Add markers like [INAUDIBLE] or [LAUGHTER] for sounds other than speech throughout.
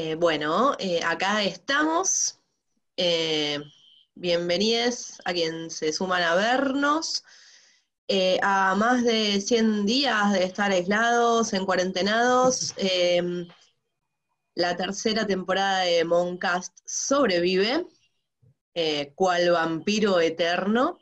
Eh, bueno, eh, acá estamos. Eh, bienvenidos a quien se suman a vernos. a más de 100 días de estar aislados, en cuarentenados, la tercera temporada de Moncast sobrevive, cual vampiro eterno.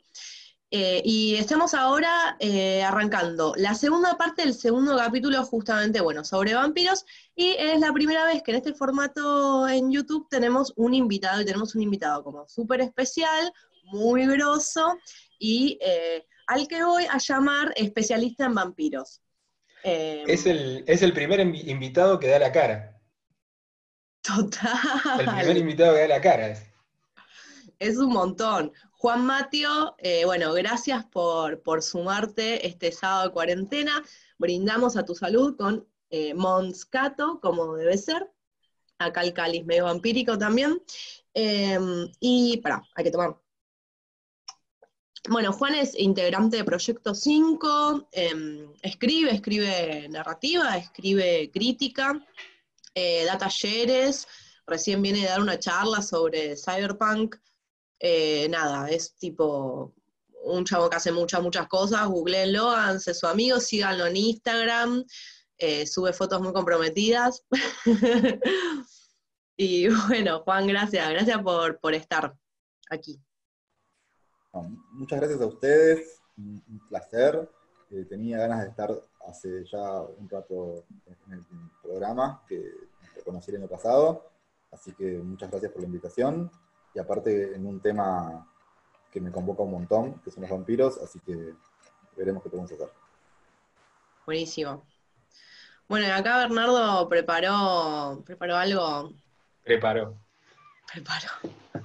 Eh, y estamos ahora eh, arrancando la segunda parte del segundo capítulo, justamente, bueno, sobre vampiros, y es la primera vez que en este formato en YouTube tenemos un invitado, y tenemos un invitado como súper especial, muy grosso, y eh, al que voy a llamar especialista en vampiros. es, el, es el primer invitado que da la cara. Total. El primer invitado que da la cara. Es, es un montón. Juan Matio, eh, bueno, gracias por, sumarte este sábado de cuarentena. Brindamos a tu salud con eh, Monscato, como debe ser. Acá el cáliz medio vampírico también. Em, y, para, hay que tomar. Bueno, Juan es integrante de Proyecto 5, em, escribe, escribe narrativa, escribe crítica, eh, da talleres, recién viene de dar una charla sobre cyberpunk, eh, nada, es tipo un chavo que hace muchas, muchas cosas, googleenlo, háganse su amigo, síganlo en Instagram, eh, sube fotos muy comprometidas. [LAUGHS] y bueno, Juan, gracias, gracias por, estar aquí. Muchas gracias a ustedes, un placer. Eh, tenía ganas de estar hace ya un rato en el programa que conocí el año pasado, así que muchas gracias por la invitación y aparte en un tema que me convoca un montón, que son los vampiros, así que veremos qué podemos hacer. Buenísimo. Bueno, acá Bernardo preparó, preparó algo. Preparó. Preparó.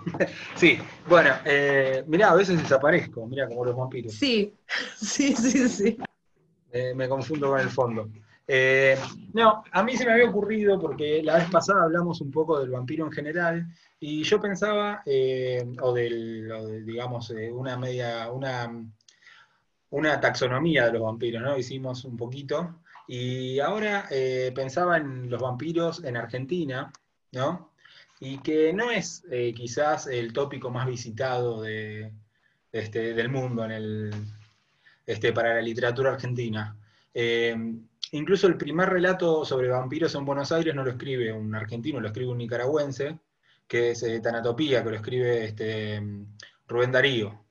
[LAUGHS] sí, bueno, eh, mirá, a veces desaparezco, mirá, como los vampiros. Sí, [LAUGHS] sí, sí, sí. me confundo con el fondo. Eh, no, a mí se me había ocurrido, porque la vez pasada hablamos un poco del vampiro en general, y yo pensaba, eh, o, del, digamos, eh, una media, una, una taxonomía de los vampiros, ¿no? Hicimos un poquito, y ahora pensaba en los vampiros en Argentina, ¿no? Y que no es quizás el tópico más visitado de, este, del mundo en el, este, para la literatura argentina. Incluso el primer relato sobre vampiros en Buenos Aires no lo escribe un argentino, lo escribe un nicaragüense, que es eh, Tanatopía, que lo escribe este, Rubén Darío.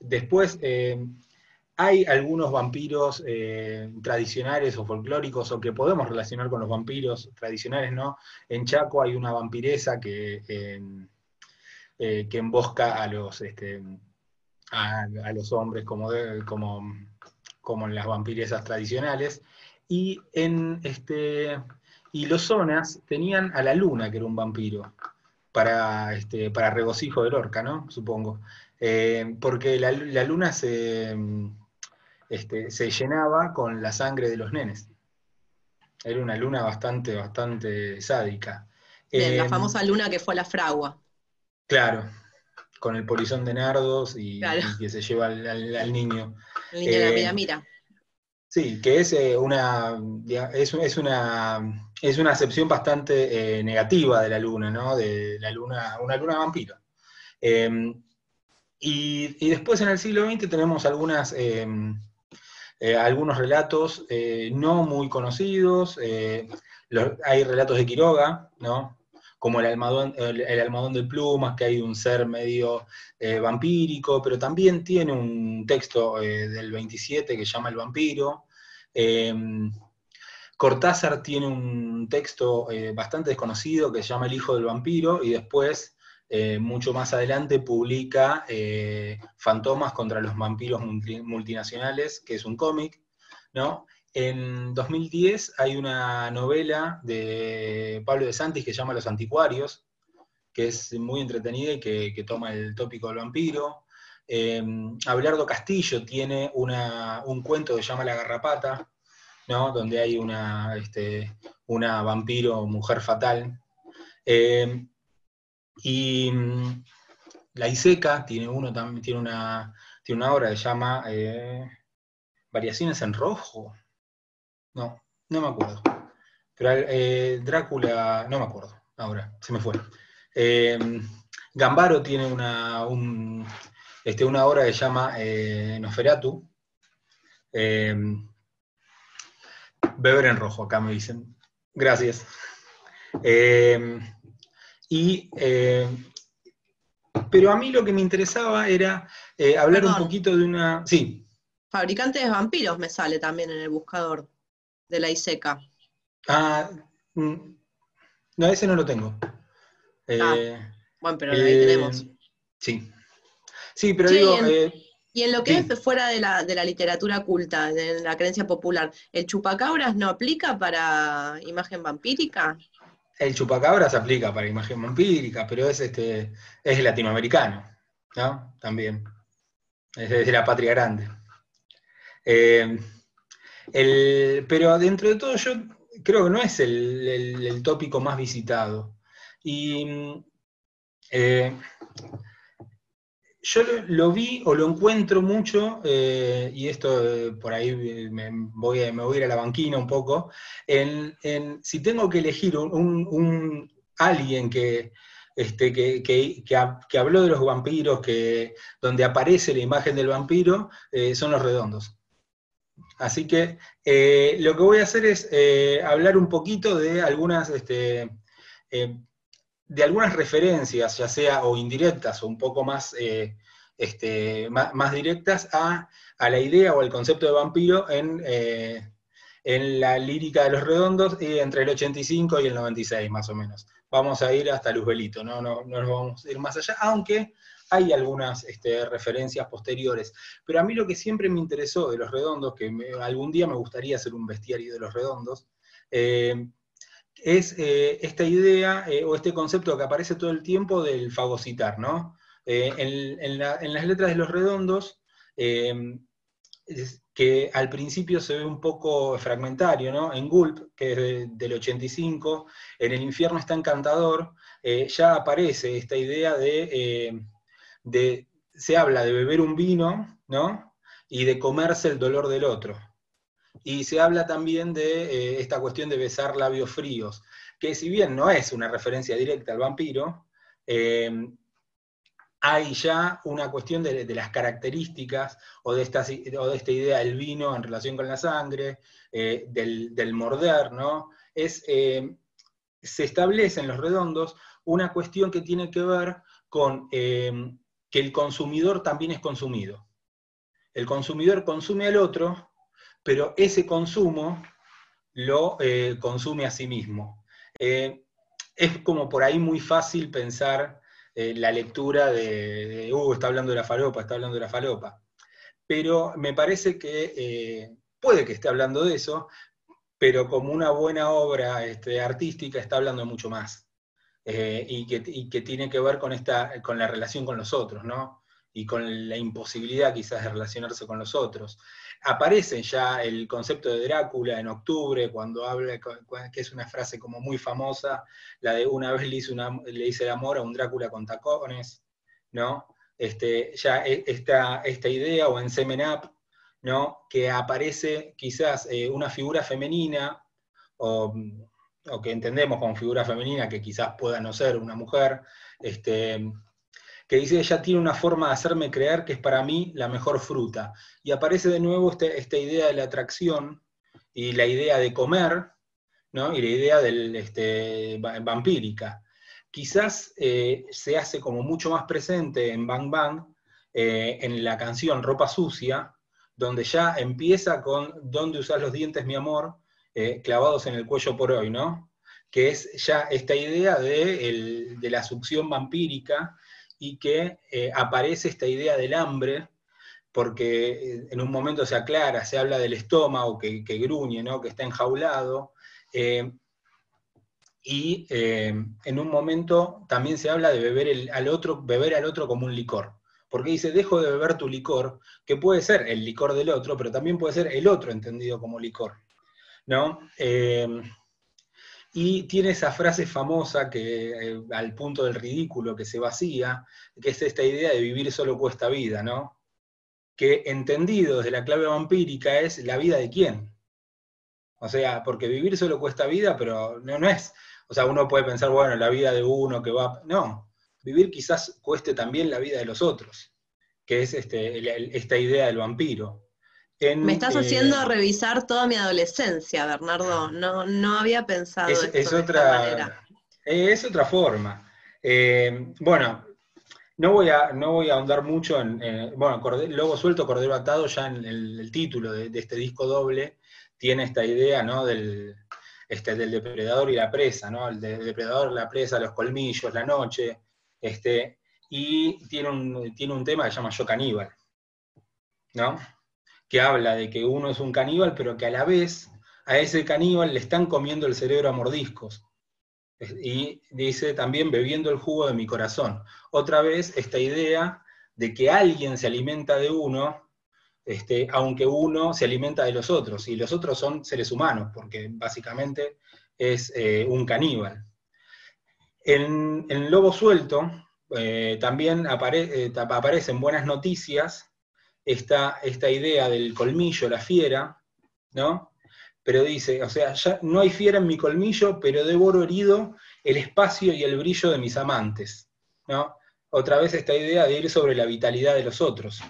Después eh, hay algunos vampiros eh, tradicionales o folclóricos o que podemos relacionar con los vampiros tradicionales, ¿no? En Chaco hay una vampiresa que, que embosca a los, este, a, los hombres como, como, como en las vampiresas tradicionales. Y en este. Y los zonas tenían a la luna, que era un vampiro, para, este, para regocijo del orca, ¿no? Supongo. Eh, porque la, luna se, este, se llenaba con la sangre de los nenes. Era una luna bastante, bastante sádica. la eh, famosa luna que fue a la fragua. Claro, con el polizón de nardos y, que se lleva al, niño. El niño de la mira, mira. Sí, que es eh, una, es, una, es una acepción bastante eh, negativa de la luna, ¿no? De la luna, una luna vampiro. Em, y, después en el siglo XX tenemos em, eh, algunos relatos no muy conocidos. hay relatos de Quiroga, ¿no? Como el almohadón, el, almohadón de plumas, que hay un ser medio eh, vampírico, pero también tiene un texto eh, del 27 que llama El vampiro. Em, Cortázar tiene un texto eh, bastante desconocido que se llama El hijo del vampiro, y después, mucho más adelante, publica Fantomas contra los vampiros multinacionales, que es un cómic, ¿no? En 2010 hay una novela de Pablo de Santis que se llama Los Anticuarios, que es muy entretenida y que, toma el tópico del vampiro. Eh, Abelardo Castillo tiene un cuento que se llama La Garrapata, ¿no? donde hay una, este, vampiro mujer fatal. Eh, y mm, La Iseca tiene, uno, una, tiene una obra que se llama eh, Variaciones en Rojo, no, no me acuerdo. Pero eh, Drácula, no me acuerdo. ahora, se me fue. Eh, Gambaro tiene una, este, una obra que se llama eh, Noferatu. Eh, beber en rojo, acá me dicen. Gracias. y, pero a mí lo que me interesaba era hablar un poquito de una... Sí. Fabricante de vampiros me sale también en el buscador de la ISECA. Ah, mm, no, ese no lo tengo. Ah, eh, bueno, pero ahí tenemos. Sí. Sí, pero digo. Eh, y en lo que es fuera de la, de la, literatura culta, de la creencia popular, ¿el chupacabras no aplica para imagen vampírica? El chupacabras aplica para imagen vampírica, pero es este es latinoamericano, ¿no? También. Es de la patria grande. Eh, pero dentro de todo yo creo que no es el, tópico más visitado. Y eh, yo lo, vi o lo encuentro mucho, eh, y esto eh, por ahí me voy, a, me voy a ir a la banquina un poco, en, si tengo que elegir un, alguien que, este, que, habló de los vampiros, que, donde aparece la imagen del vampiro, son los redondos. Así que eh, lo que voy a hacer es eh, hablar un poquito de algunas, este, eh, de algunas referencias, ya sea o indirectas o un poco más, este, más, directas a, la idea o al concepto de vampiro en, en la lírica de los redondos entre el 85 y el 96 más o menos. Vamos a ir hasta Luzbelito, no, no, no nos vamos a ir más allá, aunque hay algunas este, referencias posteriores, pero a mí lo que siempre me interesó de los redondos, que algún día me gustaría hacer un bestiario de los redondos, eh, es eh, esta idea eh, o este concepto que aparece todo el tiempo del fagocitar, ¿no? En, las letras de los redondos, que al principio se ve un poco fragmentario, ¿no? En Gulp, que es del 85, en El infierno está encantador, ya aparece esta idea de se habla de beber un vino, ¿no? Y de comerse el dolor del otro. Y se habla también de eh, esta cuestión de besar labios fríos, que si bien no es una referencia directa al vampiro, eh, hay ya una cuestión de, las características o de, esta, de esta idea del vino en relación con la sangre, eh, del, morder, ¿no? Es, se establece en los redondos una cuestión que tiene que ver con que el consumidor también es consumido. El consumidor consume al otro, pero ese consumo lo eh, consume a sí mismo. Eh, es como por ahí muy fácil pensar eh, la lectura de, uh, está hablando de la falopa, está hablando de la falopa. Pero me parece que puede que esté hablando de eso, pero como una buena obra este, artística está hablando de mucho más. Eh, y, que, tiene que ver con, esta, con la relación con los otros, ¿no? Y con la imposibilidad quizás de relacionarse con los otros. Aparece ya el concepto de Drácula en octubre, cuando habla, que es una frase como muy famosa, la de una vez le hice, una, le hice el amor a un Drácula con tacones, ¿no? Este, ya e, esta, esta idea, o en Semen Up, ¿no? Que aparece quizás eh, una figura femenina, o o que entendemos como figura femenina, que quizás pueda no ser una mujer, este, que dice, ella tiene una forma de hacerme creer que es para mí la mejor fruta. Y aparece de nuevo este, esta idea de la atracción y la idea de comer, ¿no? y la idea del, este, vampírica. Quizás eh, se hace como mucho más presente en Bang Bang, eh, en la canción Ropa Sucia, donde ya empieza con ¿Dónde usas los dientes, mi amor? Eh, clavados en el cuello por hoy, ¿no? Que es ya esta idea de, la succión vampírica y que eh, aparece esta idea del hambre, porque eh, en un momento se aclara, se habla del estómago que, gruñe, ¿no? que está enjaulado, y en un momento también se habla de beber al otro, beber al otro como un licor. Porque dice, dejo de beber tu licor, que puede ser el licor del otro, pero también puede ser el otro entendido como licor. ¿No? Eh, y tiene esa frase famosa que, eh, al punto del ridículo, que se vacía, que es esta idea de vivir solo cuesta vida, ¿no? Que entendido desde la clave vampírica es la vida de quién. O sea, porque vivir solo cuesta vida, pero no, no es, O sea, uno puede pensar, bueno, la vida de uno que va... No, vivir quizás cueste también la vida de los otros, que es este, esta idea del vampiro. Me estás eh, haciendo revisar toda mi adolescencia, Bernardo. No, no había pensado es, esto es otra, Es otra forma. Eh, bueno, no voy, a, no voy a ahondar mucho en, bueno, Lobo Suelto, Cordero Atado, ya en el, título de, este disco doble, tiene esta idea, ¿no? Del, este, del depredador y la presa, ¿no? El, depredador, la presa, los colmillos, la noche, este, y tiene un, tiene un tema que se llama Yo Caníbal, ¿no? Que habla de que uno es un caníbal, pero que a la vez a ese caníbal le están comiendo el cerebro a mordiscos. Y dice también bebiendo el jugo de mi corazón. Otra vez esta idea de que alguien se alimenta de uno, este, aunque uno se alimenta de los otros, y los otros son seres humanos, porque básicamente es eh, un caníbal. En, en Lobo Suelto eh, también eh, aparecen buenas noticias esta, esta idea del colmillo, la fiera, ¿no? pero dice, o sea, no hay fiera en mi colmillo, pero devoro herido el espacio y el brillo de mis amantes. ¿no? Otra vez esta idea de ir sobre la vitalidad de los otros,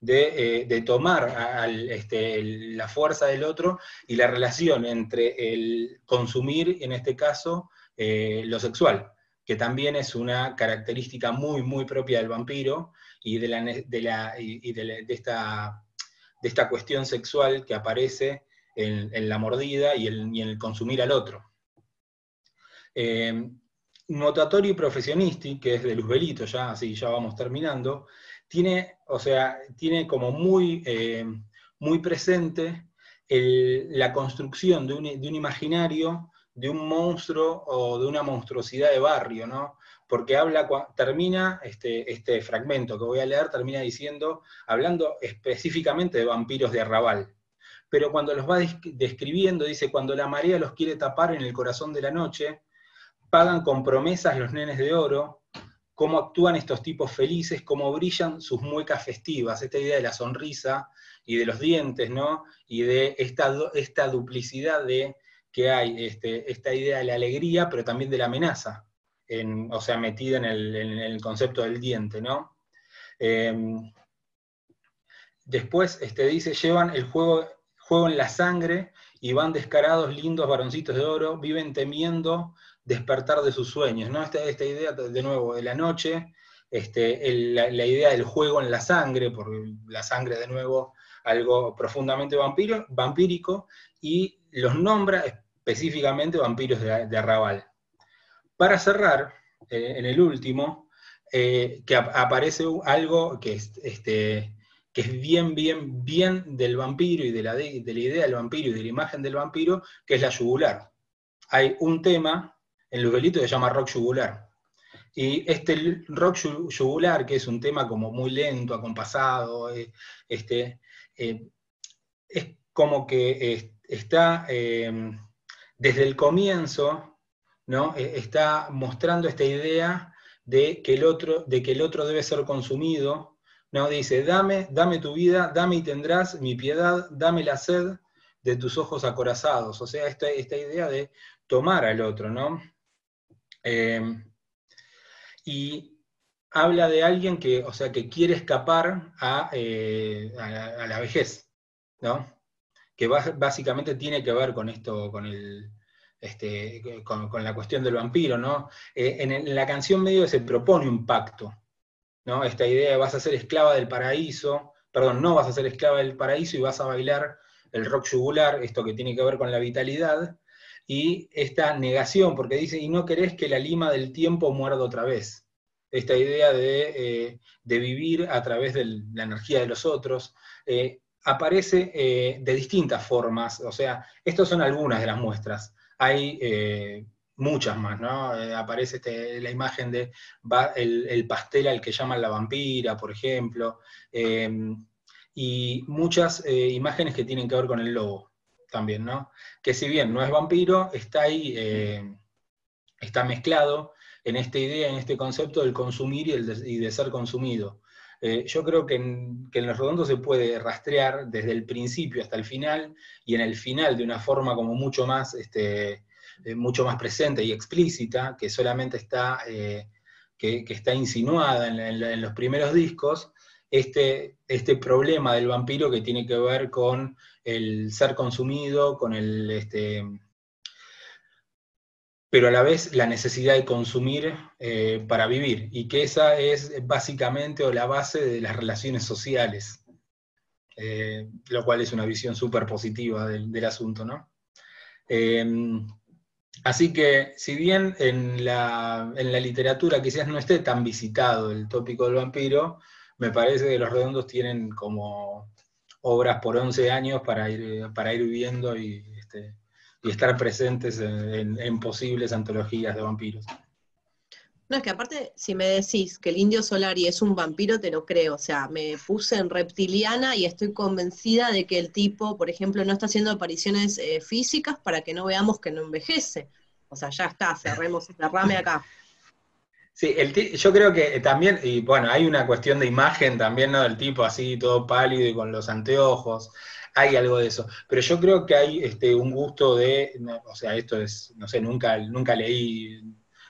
de, eh, tomar este, la fuerza del otro y la relación entre el consumir, en este caso, eh, lo sexual, que también es una característica muy, muy propia del vampiro y de, la, de, esta, de esta cuestión sexual que aparece en, la mordida y, en el consumir al otro. Eh, Notatori Professionisti, que es de Luzbelito, ya así ya vamos terminando, tiene, o sea, tiene como muy, eh, muy presente la construcción de un, imaginario de un monstruo o de una monstruosidad de barrio, ¿no? Porque habla, termina este, este fragmento que voy a leer, termina diciendo, hablando específicamente de vampiros de arrabal pero cuando los va describiendo, dice, cuando la marea los quiere tapar en el corazón de la noche, pagan con promesas los nenes de oro, cómo actúan estos tipos felices, cómo brillan sus muecas festivas, esta idea de la sonrisa y de los dientes, ¿no? Y de esta, esta duplicidad de que hay, este, esta idea de la alegría, pero también de la amenaza, o sea, metida en el, concepto del diente, ¿no? Em, después este, dice, llevan el juego juego en la sangre y van descarados, lindos varoncitos de oro, viven temiendo despertar de sus sueños, ¿no? Esta, esta idea, de nuevo, de la noche, este, la, idea del juego en la sangre, porque la sangre, de nuevo, algo profundamente vampiro, vampírico, y los nombra específicamente vampiros de, arrabal. Para cerrar, eh, en el último, eh, que aparece algo que este, que es bien, bien, bien del vampiro y de la, de, la idea del vampiro y de la imagen del vampiro, que es la yugular. Hay un tema en Luguelito que se llama rock yugular. Y este rock yugular, que es un tema como muy lento, acompasado, eh, este, es como que está desde el comienzo, ¿no? E, está mostrando esta idea de que, el otro, de que el otro debe ser consumido no, dice, dame, dame tu vida, dame y tendrás mi piedad, dame la sed de tus ojos acorazados. O sea, esta, esta idea de tomar al otro, ¿no? Em, y habla de alguien que, o sea, que quiere escapar a, eh, la, vejez, ¿no? Que básicamente tiene que ver con esto, con el, este, con, la cuestión del vampiro, ¿no? Eh, en, la canción medio se propone un pacto, esta idea de vas a ser esclava del paraíso, perdón, no vas a ser esclava del paraíso y vas a bailar el rock yugular, esto que tiene que ver con la vitalidad, y esta negación, porque dice, y no querés que la lima del tiempo muerda otra vez. Esta idea de, eh, vivir a través de la energía de los otros, eh, aparece de distintas formas, o sea, estas son algunas de las muestras. Hay muchas más, ¿no? Eh, aparece este, la imagen de el, pastel al que llaman la vampira, por ejemplo, em, y muchas eh, imágenes que tienen que ver con el lobo también, ¿no? Que si bien no es vampiro, está ahí, eh, está mezclado en esta idea, en este concepto del consumir y, el de, ser consumido. Yo creo que en, que en, Los Redondos se puede rastrear desde el principio hasta el final, y en el final de una forma como mucho más este, eh, mucho más presente y explícita, que solamente está, eh, que, está insinuada en, los primeros discos, este, este problema del vampiro que tiene que ver con el ser consumido, con el, este, pero a la vez la necesidad de consumir eh, para vivir, y que esa es básicamente la base de las relaciones sociales, eh, lo cual es una visión súper positiva del, asunto, ¿no? Em, así que, si bien en la, en la, literatura quizás no esté tan visitado el tópico del vampiro, me parece que los redondos tienen como obras por 11 años para ir, para ir viendo y este, y estar presentes en, posibles antologías de vampiros. No, es que aparte, si me decís que el indio Solari es un vampiro, te lo creo. O sea, me puse en reptiliana y estoy convencida de que el tipo, por ejemplo, no está haciendo apariciones eh, físicas para que no veamos que no envejece. O sea, ya está, cerremos, rame acá. Sí, el yo creo que también, y bueno, hay una cuestión de imagen también, ¿no? Del tipo así, todo pálido y con los anteojos hay algo de eso. Pero yo creo que hay este, un gusto de, o sea, esto es, no sé, nunca, nunca leí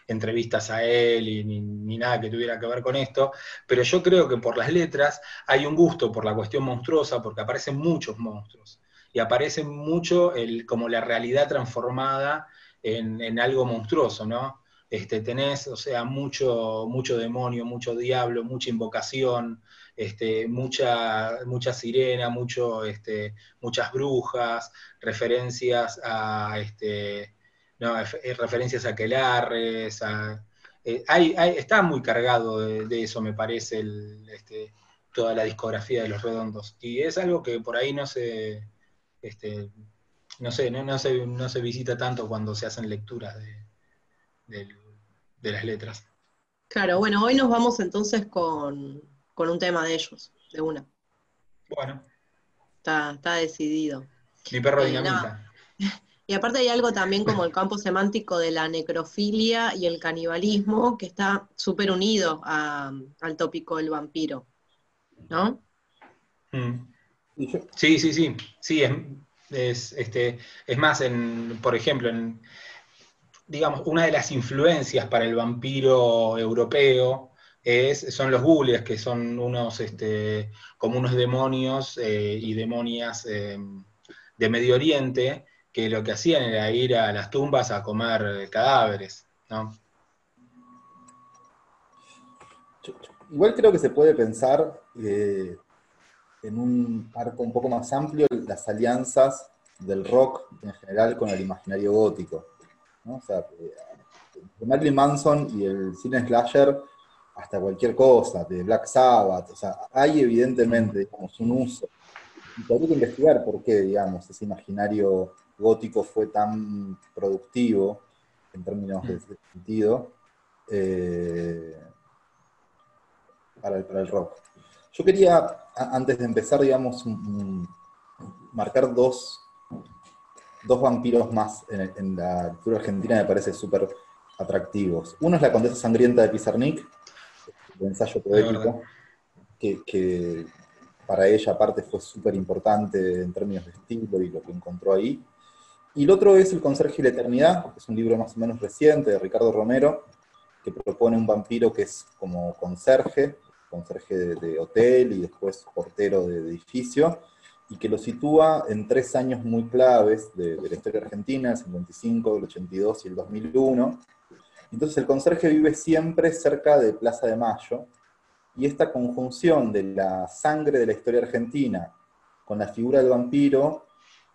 entrevistas a él y, ni, nada que tuviera que ver con esto, pero yo creo que por las letras hay un gusto por la cuestión monstruosa, porque aparecen muchos monstruos, y aparece mucho el, como la realidad transformada en, en algo monstruoso, ¿no? Este, tenés, o sea, mucho, mucho demonio, mucho diablo, mucha invocación, este, mucha, sirena, este, muchas brujas, referencias a, este, no, referencias a Quelarres, eh, está muy cargado de, eso, me parece, toda la discografía de Los Redondos. Y es algo que por ahí no se, no sé, no, se, no se visita tanto cuando se hacen lecturas de las letras. Claro, bueno, hoy nos vamos entonces con, con un tema de ellos, de una. Bueno. Está, está decidido. Mi perro eh, dinamita. [LAUGHS] Y aparte hay algo también como el campo semántico de la necrofilia y el canibalismo, que está súper unido al tópico del vampiro, ¿no? Mm. Sí, sí, sí. Sí, es, este, es más, en, por ejemplo, en, digamos, una de las influencias para el vampiro europeo son los gules, que son unos, este, como unos demonios eh, y demonias eh, de Medio Oriente, que lo que hacían era ir a las tumbas a comer cadáveres, Igual creo que se puede pensar eh, en un arco un poco más amplio las alianzas del rock en general con el imaginario gótico. ¿no? O sea, Marilyn Manson y el cine slasher hasta cualquier cosa, de Black Sabbath, o sea, hay evidentemente, digamos, un uso. Y habría que investigar por qué, digamos, ese imaginario gótico fue tan productivo en términos de, sentido eh, para, el, rock. Yo quería, antes de empezar, digamos, marcar dos, dos vampiros más en, en la cultura argentina me parece súper atractivos. Uno es la condesa sangrienta de Pizarnik, de ensayo poético, que, para ella aparte fue súper importante en términos de estilo y lo que encontró ahí. Y el otro es El Conserje y la Eternidad, que es un libro más o menos reciente de Ricardo Romero, que propone un vampiro que es como conserje, conserje de, hotel y después portero de, edificio, y que lo sitúa en tres años muy claves de, de la historia argentina, el 55, el 82 y el 2001, entonces el conserje vive siempre cerca de Plaza de Mayo, y esta conjunción de la sangre de la historia argentina con la figura del vampiro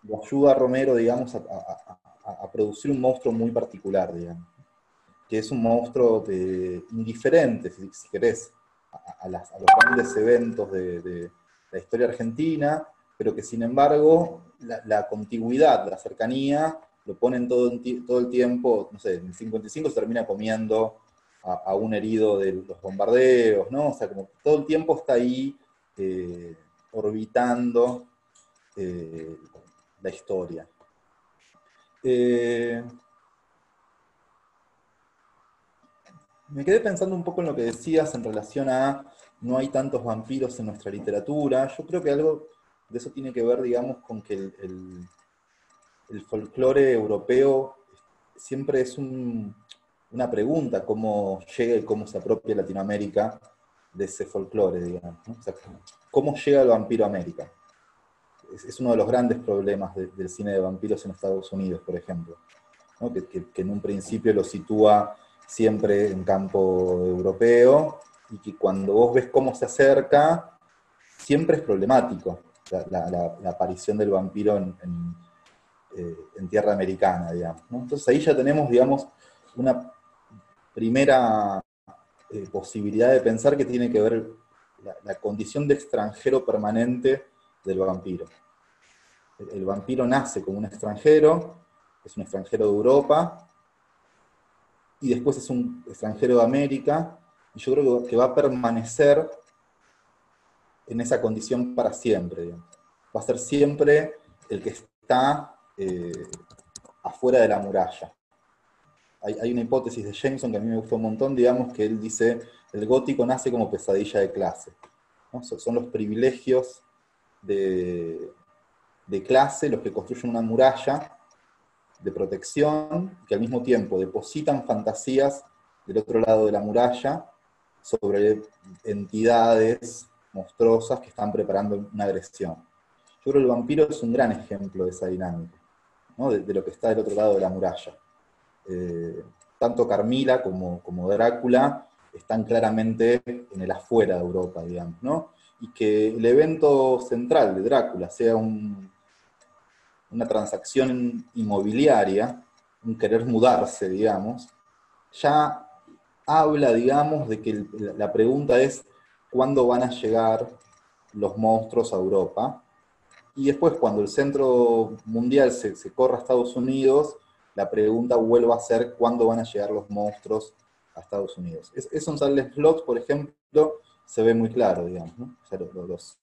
lo ayuda a Romero, digamos, a, producir un monstruo muy particular, digamos, que es un monstruo de, indiferente, si, querés, a, los grandes eventos de, la historia argentina, pero que sin embargo la, la contigüidad, la cercanía, lo ponen todo, todo el tiempo, no sé, en el 55 se termina comiendo a, un herido de los bombardeos, ¿no? O sea, como todo el tiempo está ahí eh, orbitando eh, la historia. Eh, me quedé pensando un poco en lo que decías en relación a no hay tantos vampiros en nuestra literatura. Yo creo que algo de eso tiene que ver, digamos, con que el el folclore europeo siempre es una pregunta cómo llega y cómo se apropia Latinoamérica de ese folclore, digamos. ¿Cómo llega el vampiro a América? Es, uno de los grandes problemas del cine de vampiros en Estados Unidos, por ejemplo, que, en un principio lo sitúa siempre en campo europeo y que cuando vos ves cómo se acerca, siempre es problemático la, aparición del vampiro en, eh, tierra americana. Entonces ahí ya tenemos, digamos, una primera eh, posibilidad de pensar que tiene que ver la, condición de extranjero permanente del vampiro. El, vampiro nace como un extranjero, es un extranjero de Europa, y después es un extranjero de América, y yo creo que va a permanecer en esa condición para siempre. Va a ser siempre el que está eh, afuera de la muralla hay, una hipótesis de Jameson que a mí me gustó un montón, digamos, que él dice, el gótico nace como pesadilla de clase. Son los privilegios de, clase los que construyen una muralla de protección que al mismo tiempo depositan fantasías del otro lado de la muralla sobre entidades monstruosas que están preparando una agresión. Yo creo que el vampiro es un gran ejemplo de esa dinámica, de, lo que está del otro lado de la muralla. Eh, tanto Carmila como, Drácula están claramente en el afuera de Europa, digamos, ¿no? Y que el evento central de Drácula sea una transacción inmobiliaria, un querer mudarse, digamos, ya habla, digamos, de que la pregunta es cuándo van a llegar los monstruos a Europa. Y después, cuando el centro mundial se, se corra a Estados Unidos, la pregunta vuelva a ser cuándo van a llegar los monstruos a Estados Unidos. Eso en Silent Slot, por ejemplo, se ve muy claro, digamos, los,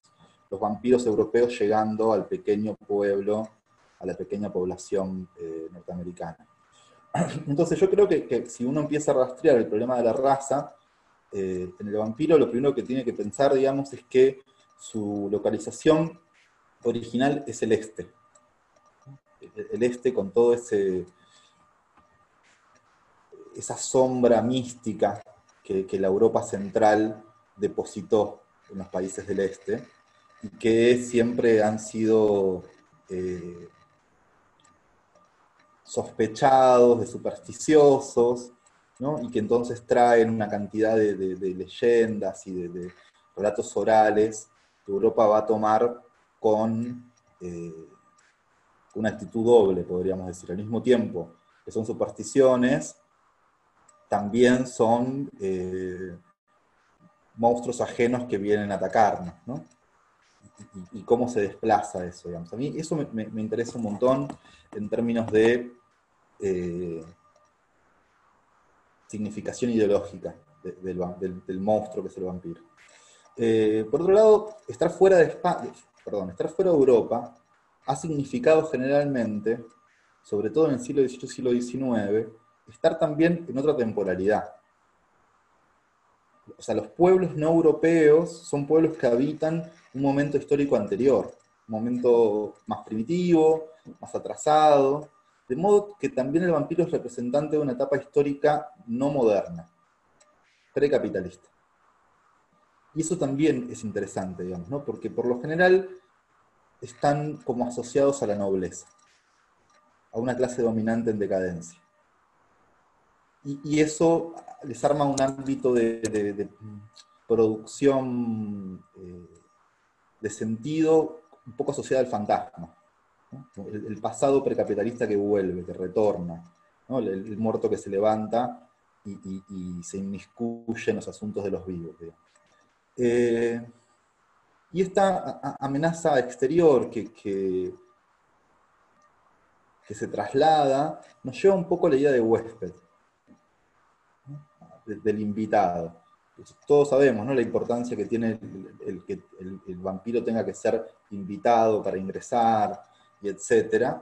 vampiros europeos llegando al pequeño pueblo, a la pequeña población eh, norteamericana. [CLEARS THROAT] Entonces yo creo que, si uno empieza a rastrear el problema de la raza, eh, en el vampiro lo primero que tiene que pensar, digamos, es que su localización original es el este. El este con todo ese, esa sombra mística que, la Europa central depositó en los países del este y que siempre han sido eh, sospechados de supersticiosos, y que entonces traen una cantidad de, leyendas y de, relatos orales que Europa va a tomar con eh, una actitud doble, podríamos decir. Al mismo tiempo que son supersticiones, también son eh, monstruos ajenos que vienen a atacarnos, ¿no? Y, cómo se desplaza eso, digamos. A mí eso me, interesa un montón en términos de eh, significación ideológica del, monstruo que es el vampiro. Por otro lado, estar fuera de España, perdón, estar fuera de Europa ha significado generalmente, sobre todo en el siglo XVIII y siglo XIX, estar también en otra temporalidad. O sea, los pueblos no europeos son pueblos que habitan un momento histórico anterior, un momento más primitivo, más atrasado, de modo que también el vampiro es representante de una etapa histórica no moderna, precapitalista. Y eso también es interesante, digamos, ¿no? porque por lo general están como asociados a la nobleza, a una clase dominante en decadencia y, eso les arma un ámbito de, producción eh, de sentido un poco asociado al fantasma. El, pasado precapitalista que vuelve, que retorna, el, muerto que se levanta y, se inmiscuye en los asuntos de los vivos. Eh, y esta amenaza exterior que, que, que, se traslada nos lleva un poco a la idea de huésped del invitado. Todos sabemos ¿no? la importancia que tiene el, que el, vampiro tenga que ser invitado para ingresar, y etc.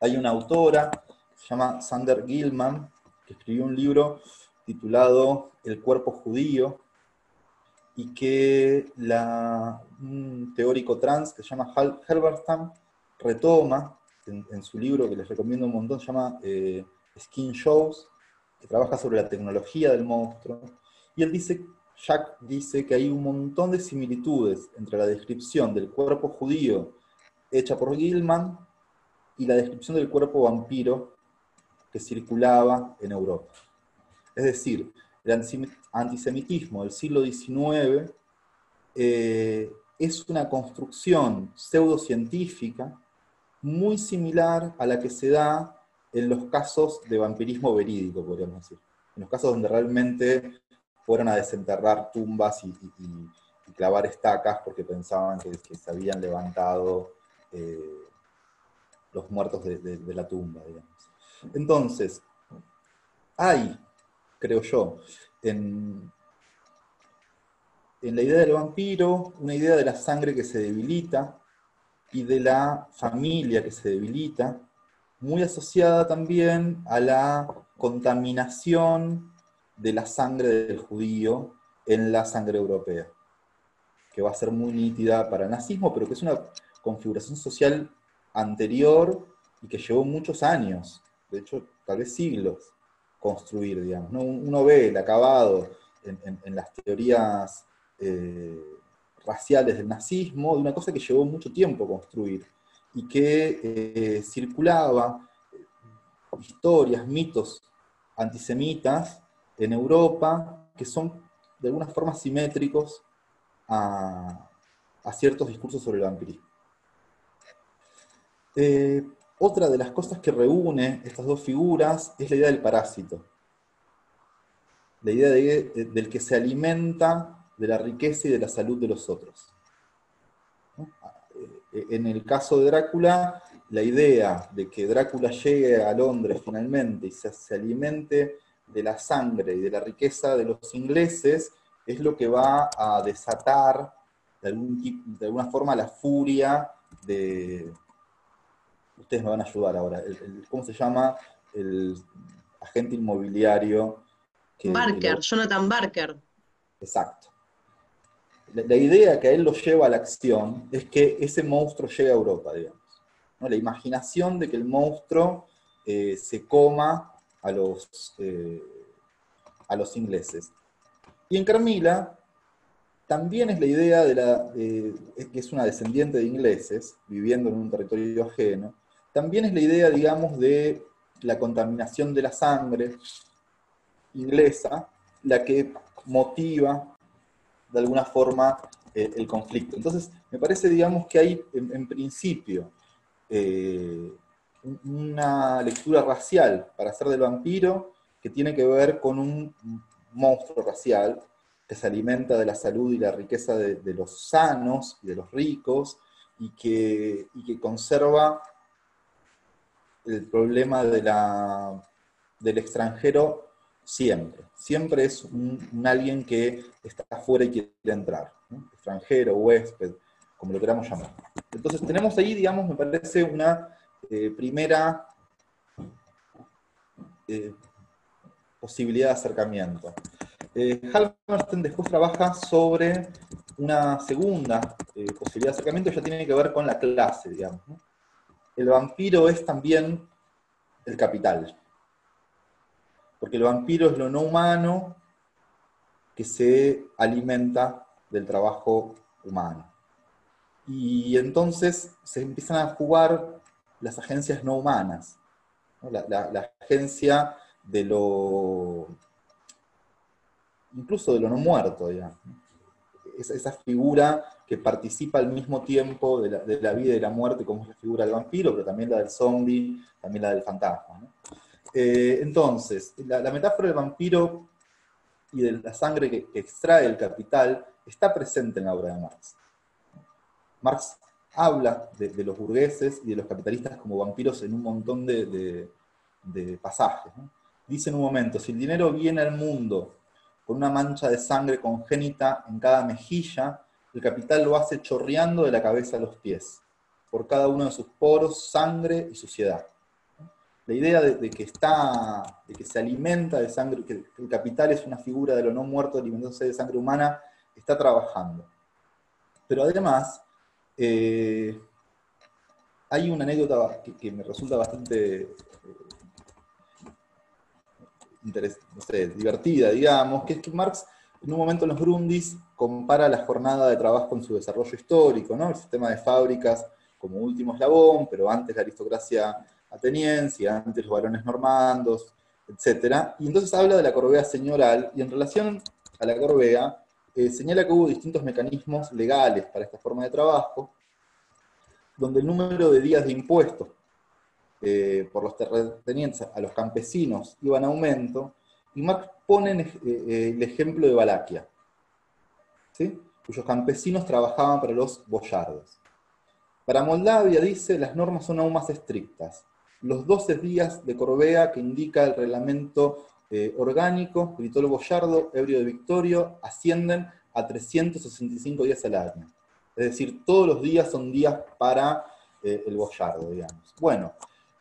Hay una autora, se llama Sander Gilman, que escribió un libro titulado El cuerpo judío, y que la, un teórico trans que se llama Hal retoma en, su libro que les recomiendo un montón, se llama eh, Skin Shows, que trabaja sobre la tecnología del monstruo, y él dice, Jack dice que hay un montón de similitudes entre la descripción del cuerpo judío hecha por Gilman y la descripción del cuerpo vampiro que circulaba en Europa. Es decir, el antisemitismo del siglo XIX eh, es una construcción pseudocientífica muy similar a la que se da en los casos de vampirismo verídico, podríamos decir. En los casos donde realmente fueron a desenterrar tumbas y, clavar estacas porque pensaban que, se habían levantado eh, los muertos de, la tumba, Entonces, hay, creo yo, en, en la idea del vampiro, una idea de la sangre que se debilita y de la familia que se debilita, muy asociada también a la contaminación de la sangre del judío en la sangre europea, que va a ser muy nítida para el nazismo, pero que es una configuración social anterior y que llevó muchos años, de hecho, tal vez siglos, construir, digamos. Uno ve el acabado en las teorías eh, raciales del nazismo, de una cosa que llevó mucho tiempo construir y que eh, circulaba historias, mitos antisemitas en Europa que son de alguna forma simétricos a, ciertos discursos sobre el vampirismo. Eh, otra de las cosas que reúne estas dos figuras es la idea del parásito, la idea del que se alimenta de la riqueza y de la salud de los otros. Eh, en el caso de Drácula, la idea de que Drácula llegue a Londres finalmente y se, alimente de la sangre y de la riqueza de los ingleses es lo que va a desatar de, de alguna forma la furia de... Ustedes me van a ayudar ahora. ¿Cómo se llama? El agente inmobiliario. Barker, Jonathan Barker. Exacto la, idea que a él lo lleva a la acción es que ese monstruo llegue a Europa, digamos. La imaginación de que el monstruo eh, se coma a los, eh, a los ingleses. Y en Carmila también es la idea de la, que es una descendiente de ingleses, viviendo en un territorio ajeno, también es la idea, digamos, de la contaminación de la sangre inglesa, la que motiva de alguna forma eh, el conflicto. Entonces, me parece, digamos, que hay en, principio eh, una lectura racial para hacer del vampiro que tiene que ver con un monstruo racial que se alimenta de la salud y la riqueza de, los sanos y de los ricos y que, y que conserva el problema de la, del extranjero siempre. Siempre es un, alguien que está afuera y quiere entrar, extranjero, huésped, como lo queramos llamar. Entonces tenemos ahí, digamos, me parece una eh, primera eh, posibilidad de acercamiento. Eh, después trabaja sobre una segunda eh, posibilidad de acercamiento, ya tiene que ver con la clase, digamos. El vampiro es también el capital porque el vampiro es lo no humano que se alimenta del trabajo humano. Y entonces se empiezan a jugar las agencias no humanas, La, agencia de lo, incluso de lo no muerto, digamos. Esa, figura que participa al mismo tiempo de la, vida y la muerte, como es la figura del vampiro, pero también la del zombie, también la del fantasma. Eh, entonces, la, metáfora del vampiro y de la sangre que, extrae el capital está presente en la obra de Marx. Marx habla de, los burgueses y de los capitalistas como vampiros en un montón de, pasajes. Dice en un momento, si el dinero viene al mundo con una mancha de sangre congénita en cada mejilla, el capital lo hace chorreando de la cabeza a los pies, por cada uno de sus poros, sangre y suciedad la idea de, que está, de que se alimenta de sangre, que el capital es una figura de lo no muerto alimentándose de sangre humana, está trabajando. Pero además, eh, hay una anécdota que, me resulta bastante eh, divertida, digamos, que es que Marx en un momento en los Grundis compara la jornada de trabajo con su desarrollo histórico, el sistema de fábricas como último eslabón, pero antes la aristocracia ateniense, antes los varones normandos, etc. Y entonces habla de la corvea señoral, y en relación a la corvea, eh, señala que hubo distintos mecanismos legales para esta forma de trabajo, donde el número de días de impuestos eh, por los terratenientes a los campesinos iba en aumento, y Marx pone eh, el ejemplo de Valaquia, cuyos campesinos trabajaban para los boyardos. Para Moldavia, dice, las normas son aún más estrictas. Los 12 días de Corbea que indica el reglamento eh, orgánico, gritó el boyardo, ebrio de Victorio, ascienden a 365 días al año. Es decir, todos los días son días para eh, el boyardo, digamos. Bueno,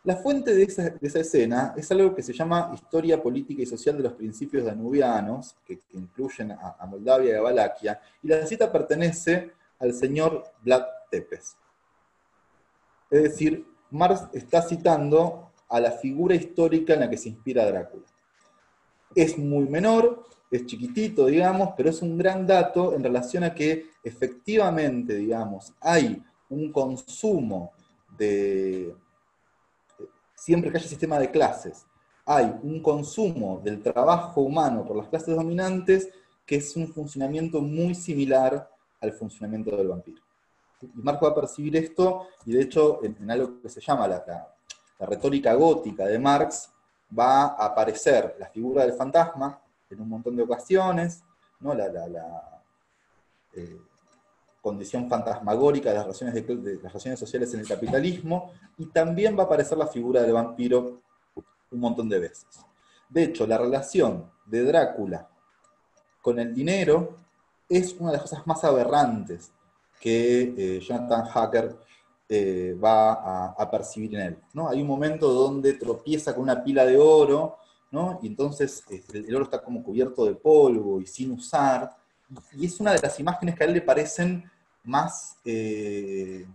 la fuente de esa, escena es algo que se llama Historia Política y Social de los Principios Danubianos, que, incluyen a, Moldavia y a Valaquia, y la cita pertenece al señor Vlad Tepes. Es decir, Marx está citando a la figura histórica en la que se inspira Drácula. Es muy menor, es chiquitito, digamos, pero es un gran dato en relación a que efectivamente, digamos, hay un consumo de, siempre que haya sistema de clases, hay un consumo del trabajo humano por las clases dominantes que es un funcionamiento muy similar al funcionamiento del vampiro. Y Marx va a percibir esto, y de hecho, en, algo que se llama la, retórica gótica de Marx, va a aparecer la figura del fantasma en un montón de ocasiones, ¿no? la, eh, condición fantasmagórica de las, relaciones sociales en el capitalismo, y también va a aparecer la figura del vampiro un montón de veces. De hecho, la relación de Drácula con el dinero es una de las cosas más aberrantes que eh, Jonathan Hacker eh, va a, percibir en él. ¿no? Hay un momento donde tropieza con una pila de oro, ¿no? y entonces este, el, oro está como cubierto de polvo y sin usar, y es una de las imágenes que a él le parecen más eh,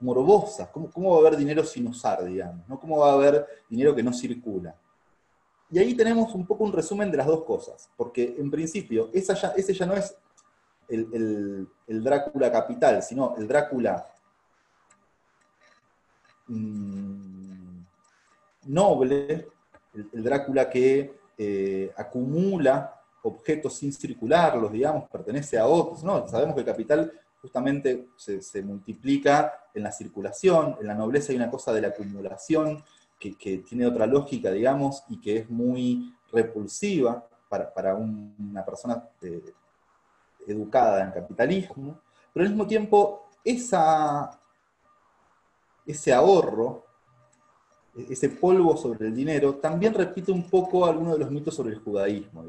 morbosas. ¿Cómo, ¿Cómo, va a haber dinero sin usar, digamos? ¿no? ¿Cómo va a haber dinero que no circula? Y ahí tenemos un poco un resumen de las dos cosas, porque en principio esa ya, ese ya no es el, Drácula capital, sino el Drácula mm, noble, el, Drácula que eh, acumula objetos sin circularlos, digamos, pertenece a otros, ¿no? Sabemos que el capital justamente se, multiplica en la circulación, en la nobleza hay una cosa de la acumulación que, tiene otra lógica, digamos, y que es muy repulsiva para, una persona eh, educada en capitalismo, pero al mismo tiempo ese ahorro, ese polvo sobre el dinero, también repite un poco algunos de los mitos sobre el judaísmo.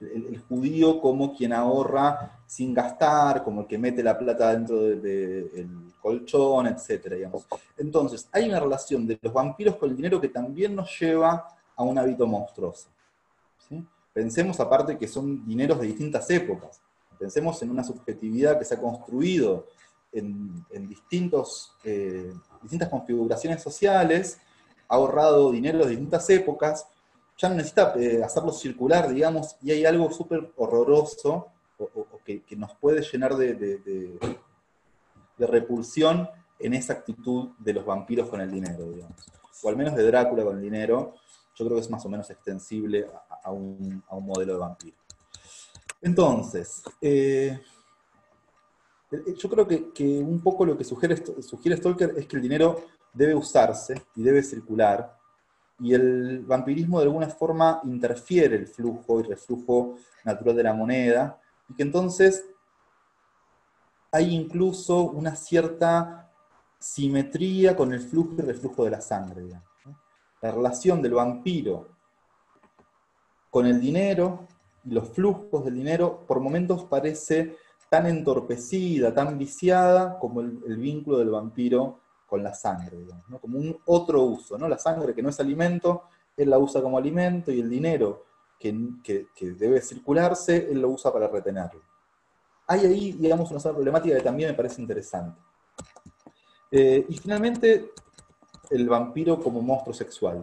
El, judío como quien ahorra sin gastar, como el que mete la plata dentro del colchón, etc. Entonces, hay una relación de los vampiros con el dinero que también nos lleva a un hábito monstruoso. Pensemos aparte que son dineros de distintas épocas. Pensemos en una subjetividad que se ha construido en, distintos, eh, distintas configuraciones sociales, ha ahorrado dinero de distintas épocas, ya no necesita eh, hacerlo circular, digamos, y hay algo súper horroroso o, que, nos puede llenar de, repulsión en esa actitud de los vampiros con el dinero, digamos. O al menos de Drácula con el dinero, yo creo que es más o menos extensible a, un, modelo de vampiro. Entonces, eh, eh, yo creo que, un poco lo que sugiere, sugiere Stalker es que el dinero debe usarse y debe circular, y el vampirismo de alguna forma interfiere el flujo y reflujo natural de la moneda, y que entonces hay incluso una cierta simetría con el flujo y reflujo de la sangre. La relación del vampiro con el dinero y los flujos del dinero por momentos parece tan entorpecida, tan viciada como el, vínculo del vampiro con la sangre, como un otro uso. ¿no? La sangre que no es alimento, él la usa como alimento y el dinero que, debe circularse, él lo usa para retenerlo. Hay ahí, digamos, una problemática que también me parece interesante. Eh, y finalmente, el vampiro como monstruo sexual.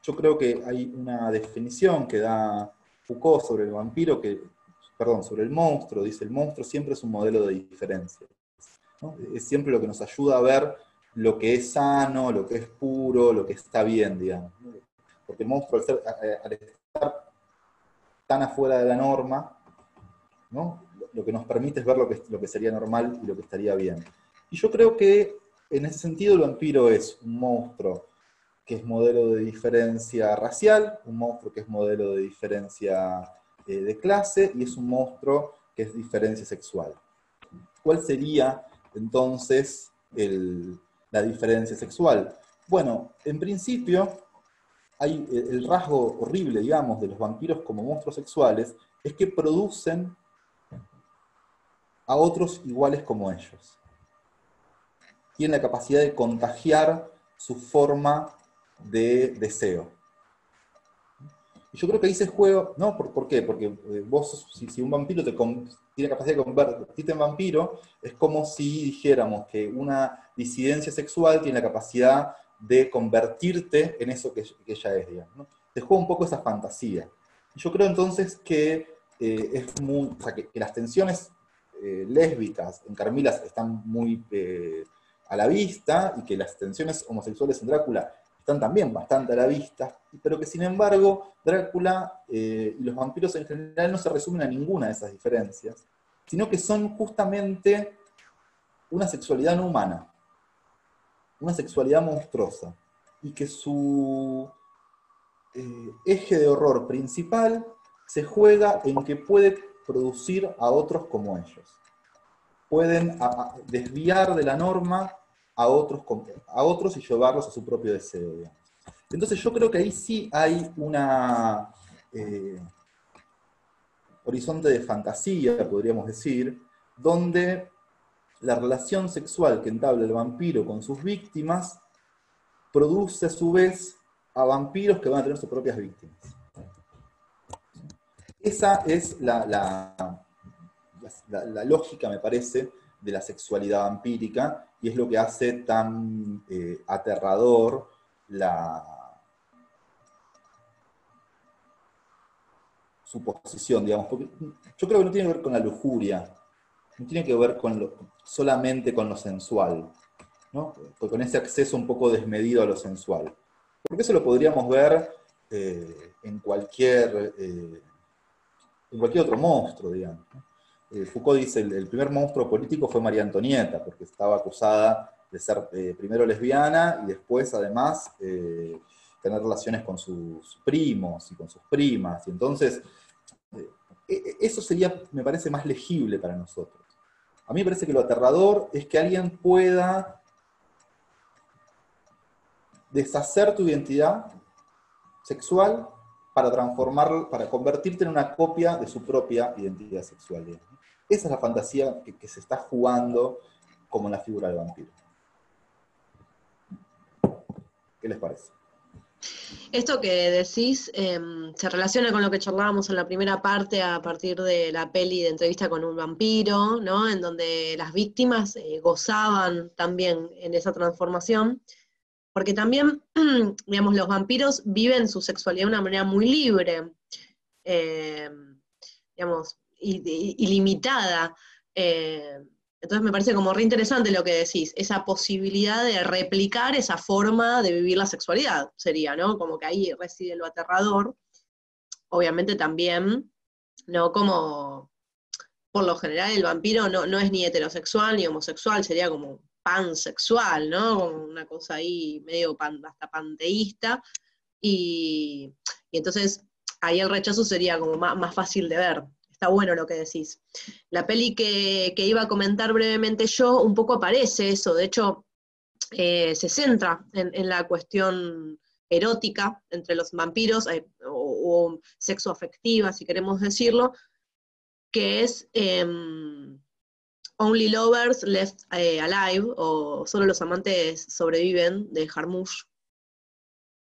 yo creo que hay una definición que da Foucault sobre el vampiro, que, perdón, sobre el monstruo, dice, el monstruo siempre es un modelo de diferencia. Es siempre lo que nos ayuda a ver lo que es sano, lo que es puro, lo que está bien, digamos. Porque el monstruo, al, estar tan afuera de la norma, lo que nos permite es ver lo que, lo que sería normal y lo que estaría bien. Y yo creo que en ese sentido el vampiro es un monstruo que es modelo de diferencia racial, un monstruo que es modelo de diferencia eh, de clase y es un monstruo que es diferencia sexual. ¿Cuál sería entonces la diferencia sexual? Bueno, en principio, hay el rasgo horrible, digamos, de los vampiros como monstruos sexuales es que producen a otros iguales como ellos. Tienen la capacidad de contagiar su forma de deseo. Yo creo que ahí se juega, ¿no? ¿Por, qué? Porque eh, vos, si, un vampiro te tiene capacidad de convertirte en vampiro, es como si dijéramos que una disidencia sexual tiene la capacidad de convertirte en eso que, ella es, digamos. ¿no? Te juega un poco esa fantasía. Yo creo entonces que eh, es muy, o sea, que, las tensiones eh, lésbicas en Carmilas están muy a la vista y que las tensiones homosexuales en Drácula están también bastante a la vista, pero que sin embargo Drácula eh, y los vampiros en general no se resumen a ninguna de esas diferencias, sino que son justamente una sexualidad no humana, una sexualidad monstruosa, y que su eh, eje de horror principal se juega en que puede producir a otros como ellos. Pueden desviar de la norma a otros, a otros y llevarlos a su propio deseo. Entonces yo creo que ahí sí hay una eh, horizonte de fantasía, podríamos decir, donde la relación sexual que entabla el vampiro con sus víctimas produce a su vez a vampiros que van a tener sus propias víctimas. Esa es la, la lógica, me parece, de la sexualidad vampírica y es lo que hace tan eh, aterrador la su posición, digamos, yo creo que no tiene que ver con la lujuria, no tiene que ver con solamente con lo sensual, ¿no? con ese acceso un poco desmedido a lo sensual. Porque eso lo podríamos ver eh, en, cualquier, eh, en cualquier otro monstruo, digamos. Foucault dice, el, el, primer monstruo político fue María Antonieta, porque estaba acusada de ser eh, primero lesbiana y después además eh, tener relaciones con sus primos y con sus primas. Y entonces, e, eso sería, me parece, más legible para nosotros. A mí me parece que lo aterrador es que alguien pueda deshacer tu identidad sexual para transformar, para convertirte en una copia de su propia identidad sexual. Esa es la fantasía que, se está jugando como la figura del vampiro. ¿Qué les parece? Esto que decís em, se relaciona con lo que charlábamos en la primera parte a partir de la peli de entrevista con un vampiro, ¿no? En donde las víctimas eh, gozaban también en esa transformación, porque también, [CLEARS THROAT] digamos, los vampiros viven su sexualidad de una manera muy libre. Em, digamos, ilimitada. Eh, entonces me parece como re interesante lo que decís, esa posibilidad de replicar esa forma de vivir la sexualidad, sería, ¿no? Como que ahí reside lo aterrador. Obviamente también, ¿no? Como, por lo general el vampiro no, no es ni heterosexual ni homosexual, sería como pansexual, ¿no? Como una cosa ahí medio hasta panteísta. Y, entonces ahí el rechazo sería como más fácil de ver está bueno lo que decís. La peli que, iba a comentar brevemente yo, un poco aparece eso, de hecho, eh, se centra en, la cuestión erótica entre los vampiros, eh, o, sexo afectiva, si queremos decirlo, que es em, Only Lovers Left eh, Alive, o Solo los amantes sobreviven, de Jarmusch.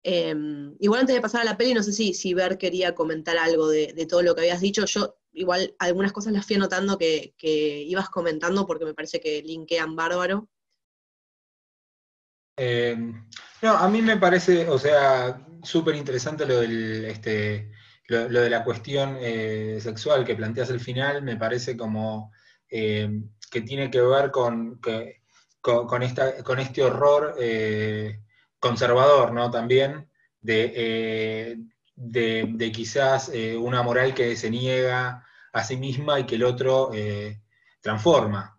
Em, igual antes de pasar a la peli, no sé si, si quería comentar algo de, de, todo lo que habías dicho. Yo igual algunas cosas las fui anotando que, ibas comentando porque me parece que linkean bárbaro. Eh, no, a mí me parece, o sea, súper interesante lo, este, lo, de la cuestión eh, sexual que planteas al final, me parece como eh, que tiene que ver con, con, esta, con este horror conservador, ¿no? También de, de, quizás una moral que se niega a sí misma y que el otro transforma,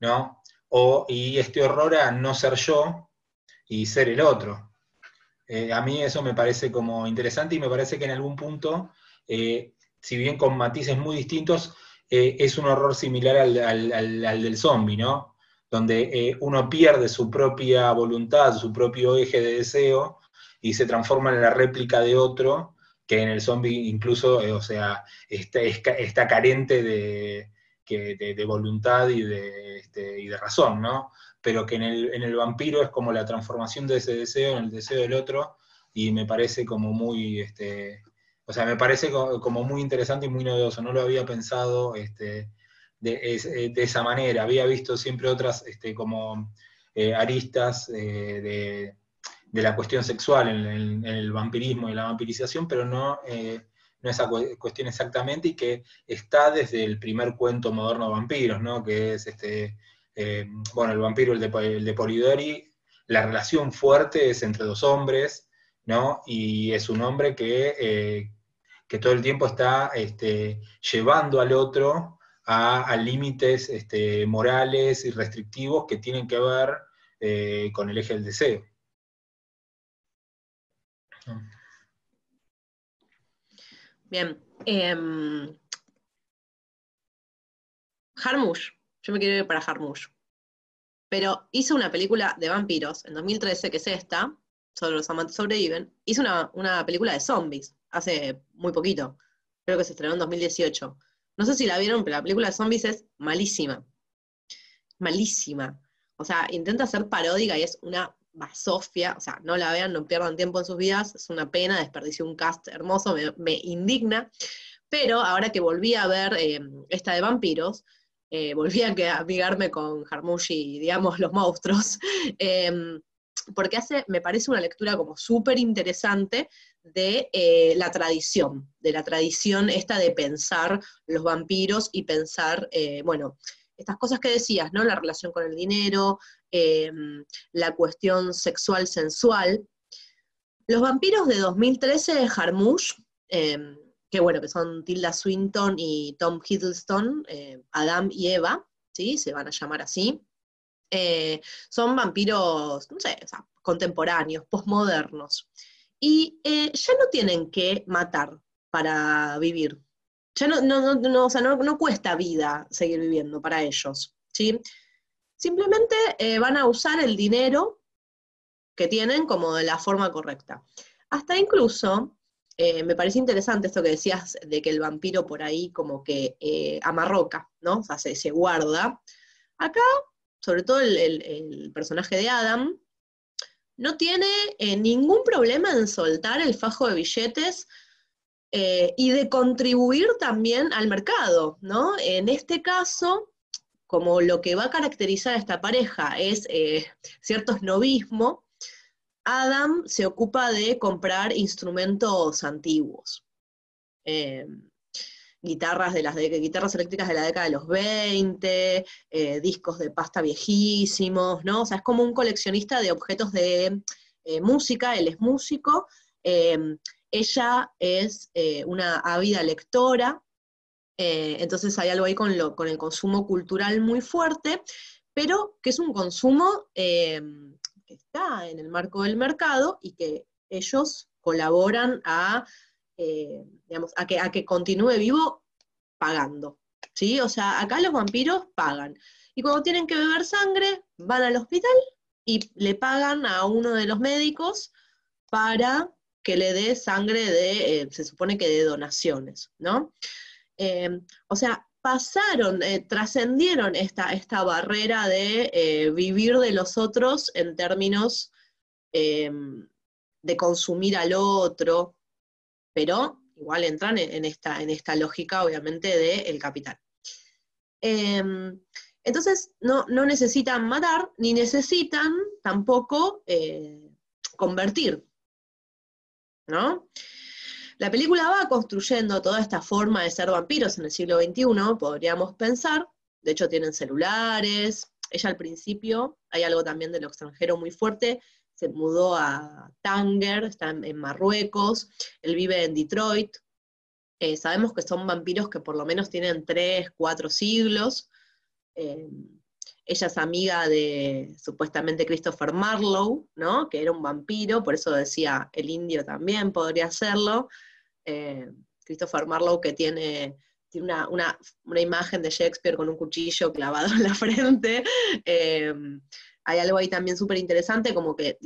¿no? O, y este horror a no ser yo, y ser el otro. Eh, a mí eso me parece como interesante y me parece que en algún punto, eh, si bien con matices muy distintos, eh, es un horror similar al, del zombie, ¿no? Donde uno pierde su propia voluntad, su propio eje de deseo y se transforma en la réplica de otro, que en el zombie incluso, o sea, está, está carente de, de, voluntad y de, este, y de razón, ¿no? pero que en el, vampiro es como la transformación de ese deseo en el deseo del otro, y me parece como muy, este, o sea, me parece como muy interesante y muy novedoso, no lo había pensado este, de, esa manera, había visto siempre otras este, como eh, aristas eh, de, la cuestión sexual en, el vampirismo y la vampirización, pero no, eh, no esa cuestión exactamente, y que está desde el primer cuento moderno de vampiros, ¿no? que es este eh, bueno, el vampiro, el de, Polidori, la relación fuerte es entre dos hombres, ¿no? Y es un hombre que, eh, que todo el tiempo está este, llevando al otro a, límites este, morales y restrictivos que tienen que ver con el eje del deseo. Bien. Eh, Harmush yo me quiero ir para Harmush. Pero hizo una película de vampiros en 2013, que es esta, sobre los amantes sobreviven. Hizo una, película de zombies hace muy poquito. Creo que se estrenó en 2018. No sé si la vieron, pero la película de zombies es malísima. Malísima. O sea, intenta ser paródica y es una basofia. O sea, no la vean, no pierdan tiempo en sus vidas. Es una pena, desperdició un cast hermoso, me, indigna. Pero ahora que volví a ver eh, esta de vampiros, eh, volví a amigarme con Harmushi, digamos, los monstruos, [LAUGHS] em, porque hace, me parece una lectura como súper interesante de eh, la tradición, de la tradición esta de pensar los vampiros y pensar, bueno, estas cosas que decías, ¿no? La relación con el dinero, em, la cuestión sexual sensual. Los vampiros de 2013 de Harmush, em, que bueno, que son Tilda Swinton y Tom Hiddleston, eh, Adam y Eva, ¿sí? Se van a llamar así. Eh, son vampiros, no sé, contemporáneos, posmodernos. Y eh, ya no tienen que matar para vivir. Ya no, no, no, o sea, no, cuesta vida seguir viviendo para ellos, ¿sí? Simplemente van a usar el dinero que tienen como de la forma correcta. Hasta incluso eh, me parece interesante esto que decías de que el vampiro por ahí como que eh, amarroca, ¿no? O sea, se, guarda. Acá, sobre todo el, personaje de Adam, no tiene eh, ningún problema en soltar el fajo de billetes y de contribuir también al mercado, ¿no? En este caso, como lo que va a caracterizar a esta pareja es cierto snobismo, Adam se ocupa de comprar instrumentos antiguos. Eh, guitarras, de las guitarras eléctricas de la década de los 20, eh, discos de pasta viejísimos, ¿no? O sea, es como un coleccionista de objetos de eh, música, él es músico, ella es una ávida lectora, entonces hay algo ahí con, con, el consumo cultural muy fuerte, pero que es un consumo está en el marco del mercado y que ellos colaboran a, eh, a, que, a que continúe vivo pagando. ¿sí? O sea, acá los vampiros pagan. Y cuando tienen que beber sangre, van al hospital y le pagan a uno de los médicos para que le dé sangre de, eh, se supone que de donaciones, ¿no? Eh, o sea, pasaron, eh, trascendieron esta, esta, barrera de vivir de los otros en términos de consumir al otro, pero igual entran en, esta, en esta, lógica, obviamente, del capital. Em, Entonces, no, no necesitan matar, ni necesitan tampoco convertir, ¿no? La película va construyendo toda esta forma de ser vampiros en el siglo XXI, podríamos pensar, de hecho tienen celulares, ella al principio, hay algo también de lo extranjero muy fuerte, se mudó a Tanger, está en, Marruecos, él vive en Detroit. Eh, sabemos que son vampiros que por lo menos tienen tres, cuatro siglos. Eh, ella es amiga de supuestamente Christopher Marlowe, ¿no? Que era un vampiro, por eso decía el indio también podría serlo. Eh, Christopher Marlowe que tiene, una, imagen de Shakespeare con un cuchillo clavado en la frente hay algo ahí también súper interesante, como que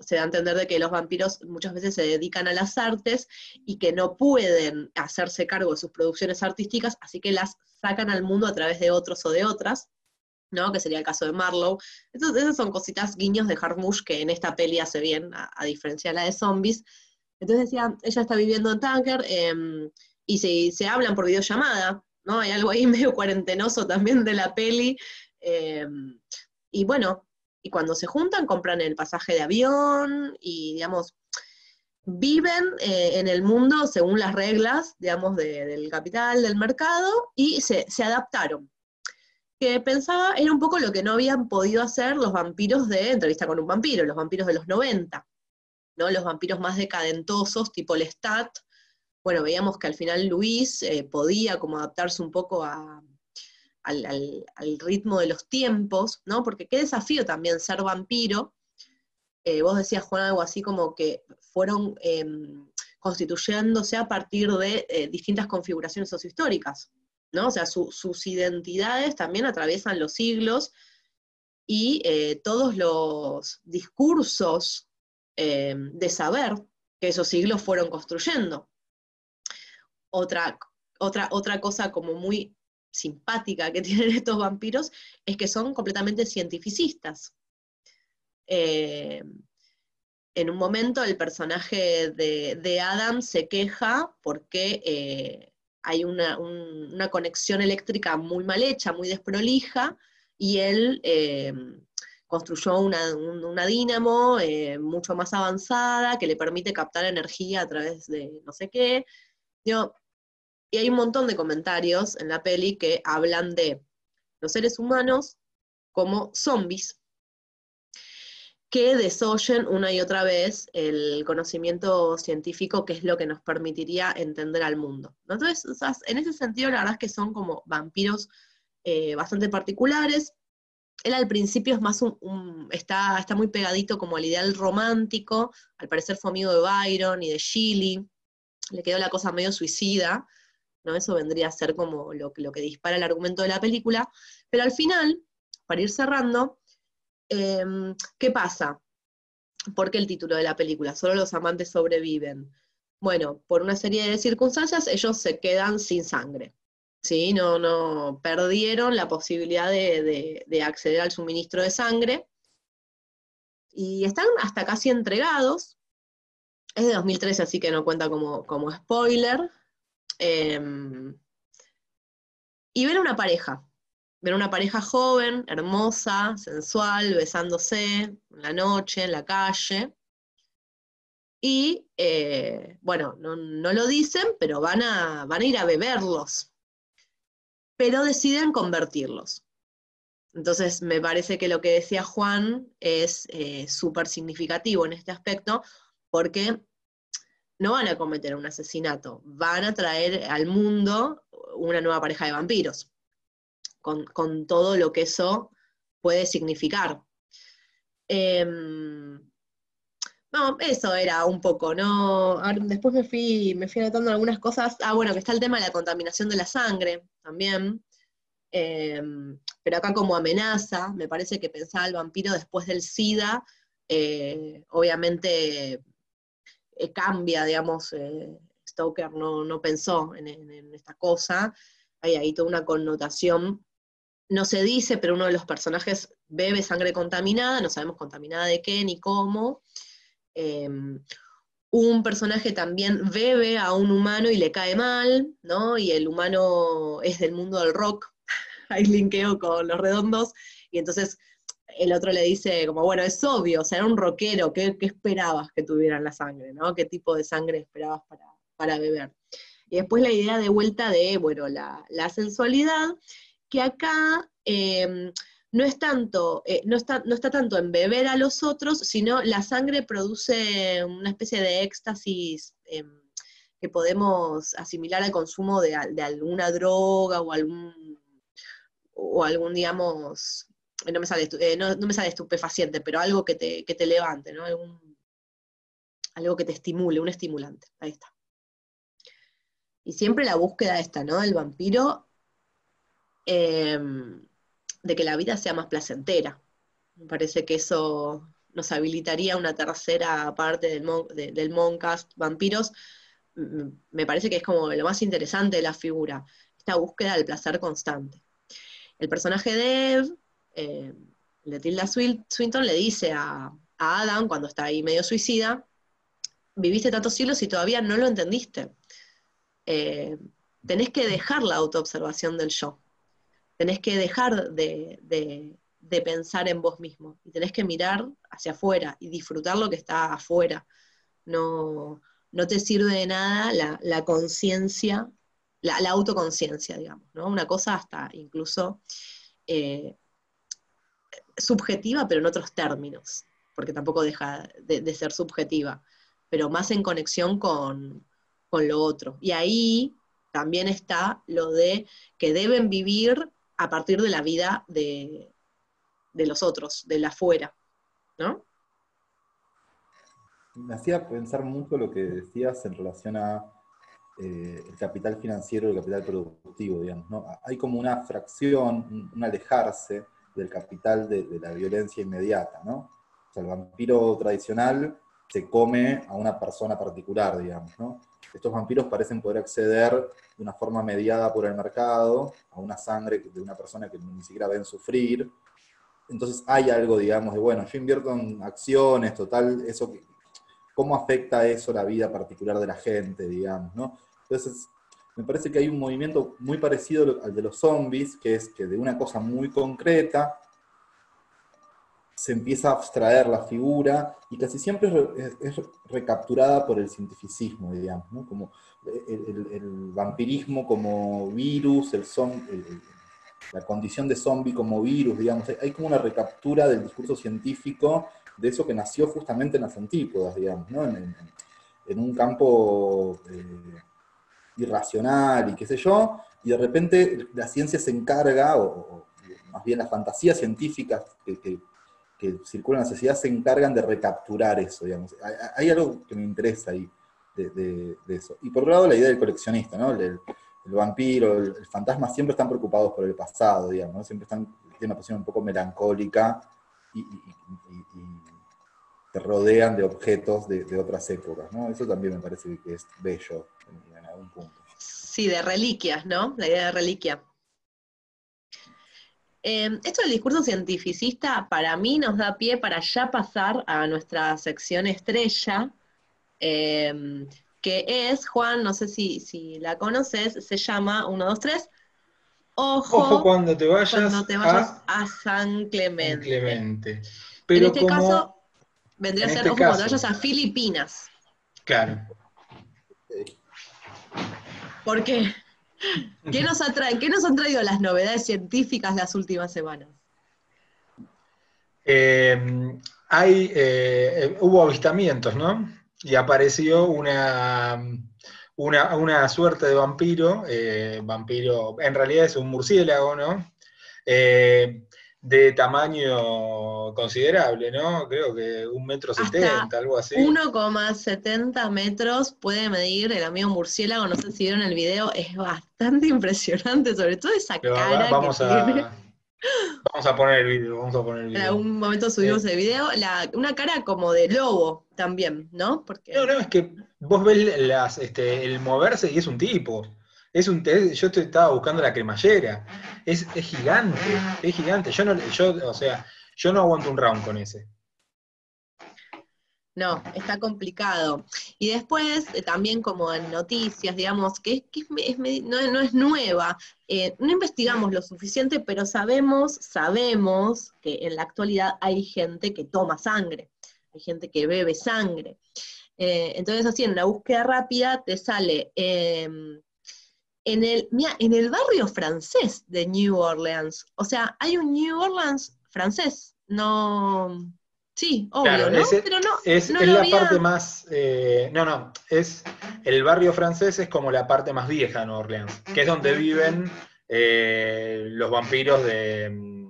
se da a entender de que los vampiros muchas veces se dedican a las artes y que no pueden hacerse cargo de sus producciones artísticas, así que las sacan al mundo a través de otros o de otras, ¿no? Que sería el caso de Marlowe. Entonces, esas son cositas, guiños de Harmush que en esta peli hace bien, a, diferencia de la de zombies. Entonces decía, ella está viviendo en Tanker em, y se, se, hablan por videollamada, ¿no? Hay algo ahí [LAUGHS] medio cuarentenoso también de la peli. Em, y bueno, y cuando se juntan compran el pasaje de avión y, digamos, viven eh, en el mundo según las reglas, digamos, del capital, del mercado, y se, adaptaron. Que pensaba, era un poco lo que no habían podido hacer los vampiros de Entrevista con un vampiro, los vampiros de los 90, ¿no? Los vampiros más decadentosos, tipo Lestat. Bueno, veíamos que al final Luis eh, podía como adaptarse un poco a, al, ritmo de los tiempos, ¿no? Porque qué desafío también ser vampiro. Eh, vos decías, Juan, algo así como que fueron em, constituyéndose a partir de eh, distintas configuraciones sociohistóricas, ¿no? O sea, sus identidades también atraviesan los siglos y eh, todos los discursos em, de saber que esos siglos fueron construyendo. Otra, otra, otra cosa como muy simpática que [LAUGHS] tienen estos vampiros es que son completamente cientificistas. Eh, en un momento el personaje de, Adam se queja porque eh, hay una, conexión eléctrica muy mal hecha, muy desprolija, y él eh, construyó una, dínamo mucho más avanzada que le permite captar energía a través de no sé qué. Yo, y hay un montón de comentarios en la peli que hablan de los seres humanos como zombies que desoyen una y otra vez el conocimiento científico, que es lo que nos permitiría entender al mundo. Entonces, en ese sentido, la verdad es que son como vampiros eh, bastante particulares. Él al principio es más un, está, está muy pegadito como al ideal romántico, al parecer fue amigo de Byron y de Shelley, le quedó la cosa medio suicida. Eso vendría a ser como lo que dispara el argumento de la película, pero al final, para ir cerrando, em, ¿qué pasa? ¿Por qué el título de la película? Solo los amantes sobreviven. Bueno, por una serie de circunstancias ellos se quedan sin sangre. ¿sí? No, no, perdieron la posibilidad de, acceder al suministro de sangre y están hasta casi entregados. Es de 2013, así que no cuenta como, como spoiler, Em, y ver una pareja, ver una pareja joven, hermosa, sensual, besándose en la noche, en la calle. Y eh, bueno, no, lo dicen, pero van a, van a ir a beberlos. Pero deciden convertirlos. Entonces, me parece que lo que decía Juan es eh, súper significativo en este aspecto, porque no van a cometer un asesinato, van a traer al mundo una nueva pareja de vampiros, con, todo lo que eso puede significar. Em, no, eso era un poco, ¿no? Después me fui, me fui anotando algunas cosas. Ah, bueno, que está el tema de la contaminación de la sangre también. Em, pero acá como amenaza, me parece que pensaba el vampiro después del SIDA, eh, obviamente eh, cambia, digamos, eh, Stoker no, pensó en, esta cosa, hay ahí toda una connotación, no se dice, pero uno de los personajes bebe sangre contaminada, no sabemos contaminada de qué ni cómo. Em, un personaje también bebe a un humano y le cae mal, ¿no? Y el humano es del mundo del rock, [LAUGHS] hay linkeo con los redondos, y entonces el otro le dice como, bueno, es obvio, o sea, era un rockero, ¿qué, esperabas que tuvieran la sangre, ¿no? ¿Qué tipo de sangre esperabas para, beber? Y después la idea de vuelta de, bueno, la, sensualidad, que acá em, no es tanto, eh, no, está, no está tanto en beber a los otros, sino la sangre produce una especie de éxtasis em, que podemos asimilar al consumo de, alguna droga o algún, o algún, digamos, no me sale, eh, no, me sale estupefaciente, pero algo que te, que te levante, ¿no? algo que te estimule, un estimulante. Ahí está. Y siempre la búsqueda esta, ¿no? El vampiro em, de que la vida sea más placentera. Me parece que eso nos habilitaría una tercera parte del, del Moncast Vampiros. Me parece que es como lo más interesante de la figura, esta búsqueda del placer constante. El personaje de Eve, eh, de Tilda Swinton, le dice a, Adam, cuando está ahí medio suicida, viviste tantos siglos y todavía no lo entendiste. Eh, tenés que dejar la autoobservación del yo tenés que dejar de, pensar en vos mismo y tenés que mirar hacia afuera y disfrutar lo que está afuera. No, no te sirve de nada la, conciencia, la, autoconciencia, digamos, ¿no? Una cosa hasta incluso eh, subjetiva, pero en otros términos, porque tampoco deja de, ser subjetiva, pero más en conexión con, con lo otro. Y ahí también está lo de que deben vivir a partir de la vida de, los otros, de la afuera, ¿no? Me hacía pensar mucho lo que decías en relación a eh, el capital financiero y el capital productivo, digamos, ¿no? Hay como una fracción, un alejarse del capital de, de, la violencia inmediata, ¿no? O sea, el vampiro tradicional se come a una persona particular, digamos, ¿no? Estos vampiros parecen poder acceder de una forma mediada por el mercado a una sangre de una persona que ni siquiera ven sufrir. Entonces hay algo, digamos, de, bueno, yo invierto en acciones, total, eso, ¿cómo afecta eso la vida particular de la gente, digamos. Entonces, me parece que hay un movimiento muy parecido al de los zombies, que es que de una cosa muy concreta se empieza a abstraer la figura y casi siempre es, recapturada por el cientificismo, digamos, como el, vampirismo como virus, el, la condición de zombie como virus, digamos, hay como una recaptura del discurso científico de eso que nació justamente en las antípodas, digamos, ¿no? en, un campo eh, irracional y qué sé yo, y de repente la ciencia se encarga, o, más bien las fantasías científicas que circulan en la sociedad se encargan de recapturar eso, digamos. Hay, algo que me interesa ahí de, eso. Y por otro lado, la idea del coleccionista, ¿no? El, vampiro, el, fantasma siempre están preocupados por el pasado, digamos, siempre están, tienen una posición un poco melancólica y, te rodean de objetos de, otras épocas, ¿no? Eso también me parece que es bello en algún punto. Sí, de reliquias, ¿no? La idea de reliquia. Em, esto del discurso cientificista para mí nos da pie para ya pasar a nuestra sección estrella, em, que es, Juan, no sé si, la conoces, se llama 1, 2, 3. Ojo, cuando te vayas, a, San Clemente. Clemente. en este caso, vendría a ser, este ojo, cuando vayas a Filipinas. Claro. ¿Por qué? ¿Qué nos, ¿Qué nos han traído las novedades científicas las últimas semanas? Eh, hay, eh, hubo avistamientos, ¿no? Y apareció una, una, suerte de vampiro, eh, vampiro, en realidad es un murciélago, ¿no? De tamaño considerable, ¿no? Creo que un metro setenta, algo así. 1,70 metros puede medir el amigo murciélago, no sé si vieron el video, es bastante impresionante, sobre todo esa cara vamos que a, tiene. Vamos a poner el video, vamos a poner el video. En algún momento subimos el video, una cara como de lobo también, ¿no? Porque... No, no, es que vos ves las, este, el moverse y es un tipo. Es un yo estaba buscando la cremallera. Es, gigante, es gigante. Yo no, yo, o sea, yo no aguanto un round con ese. No, está complicado. Y después, eh, también como en noticias, digamos, que, no, es nueva, eh, no investigamos lo suficiente, pero sabemos, sabemos que en la actualidad hay gente que toma sangre, hay gente que bebe sangre. Eh, entonces, así, en una búsqueda rápida te sale em, en, el, en el barrio francés de New Orleans. O sea, hay un New Orleans francés, no Sí, obvio, ¿no? Pero no. Es, la parte más. Eh, no, no. Es. El barrio francés es como la parte más vieja de Nueva Orleans, que es donde viven eh, los vampiros de,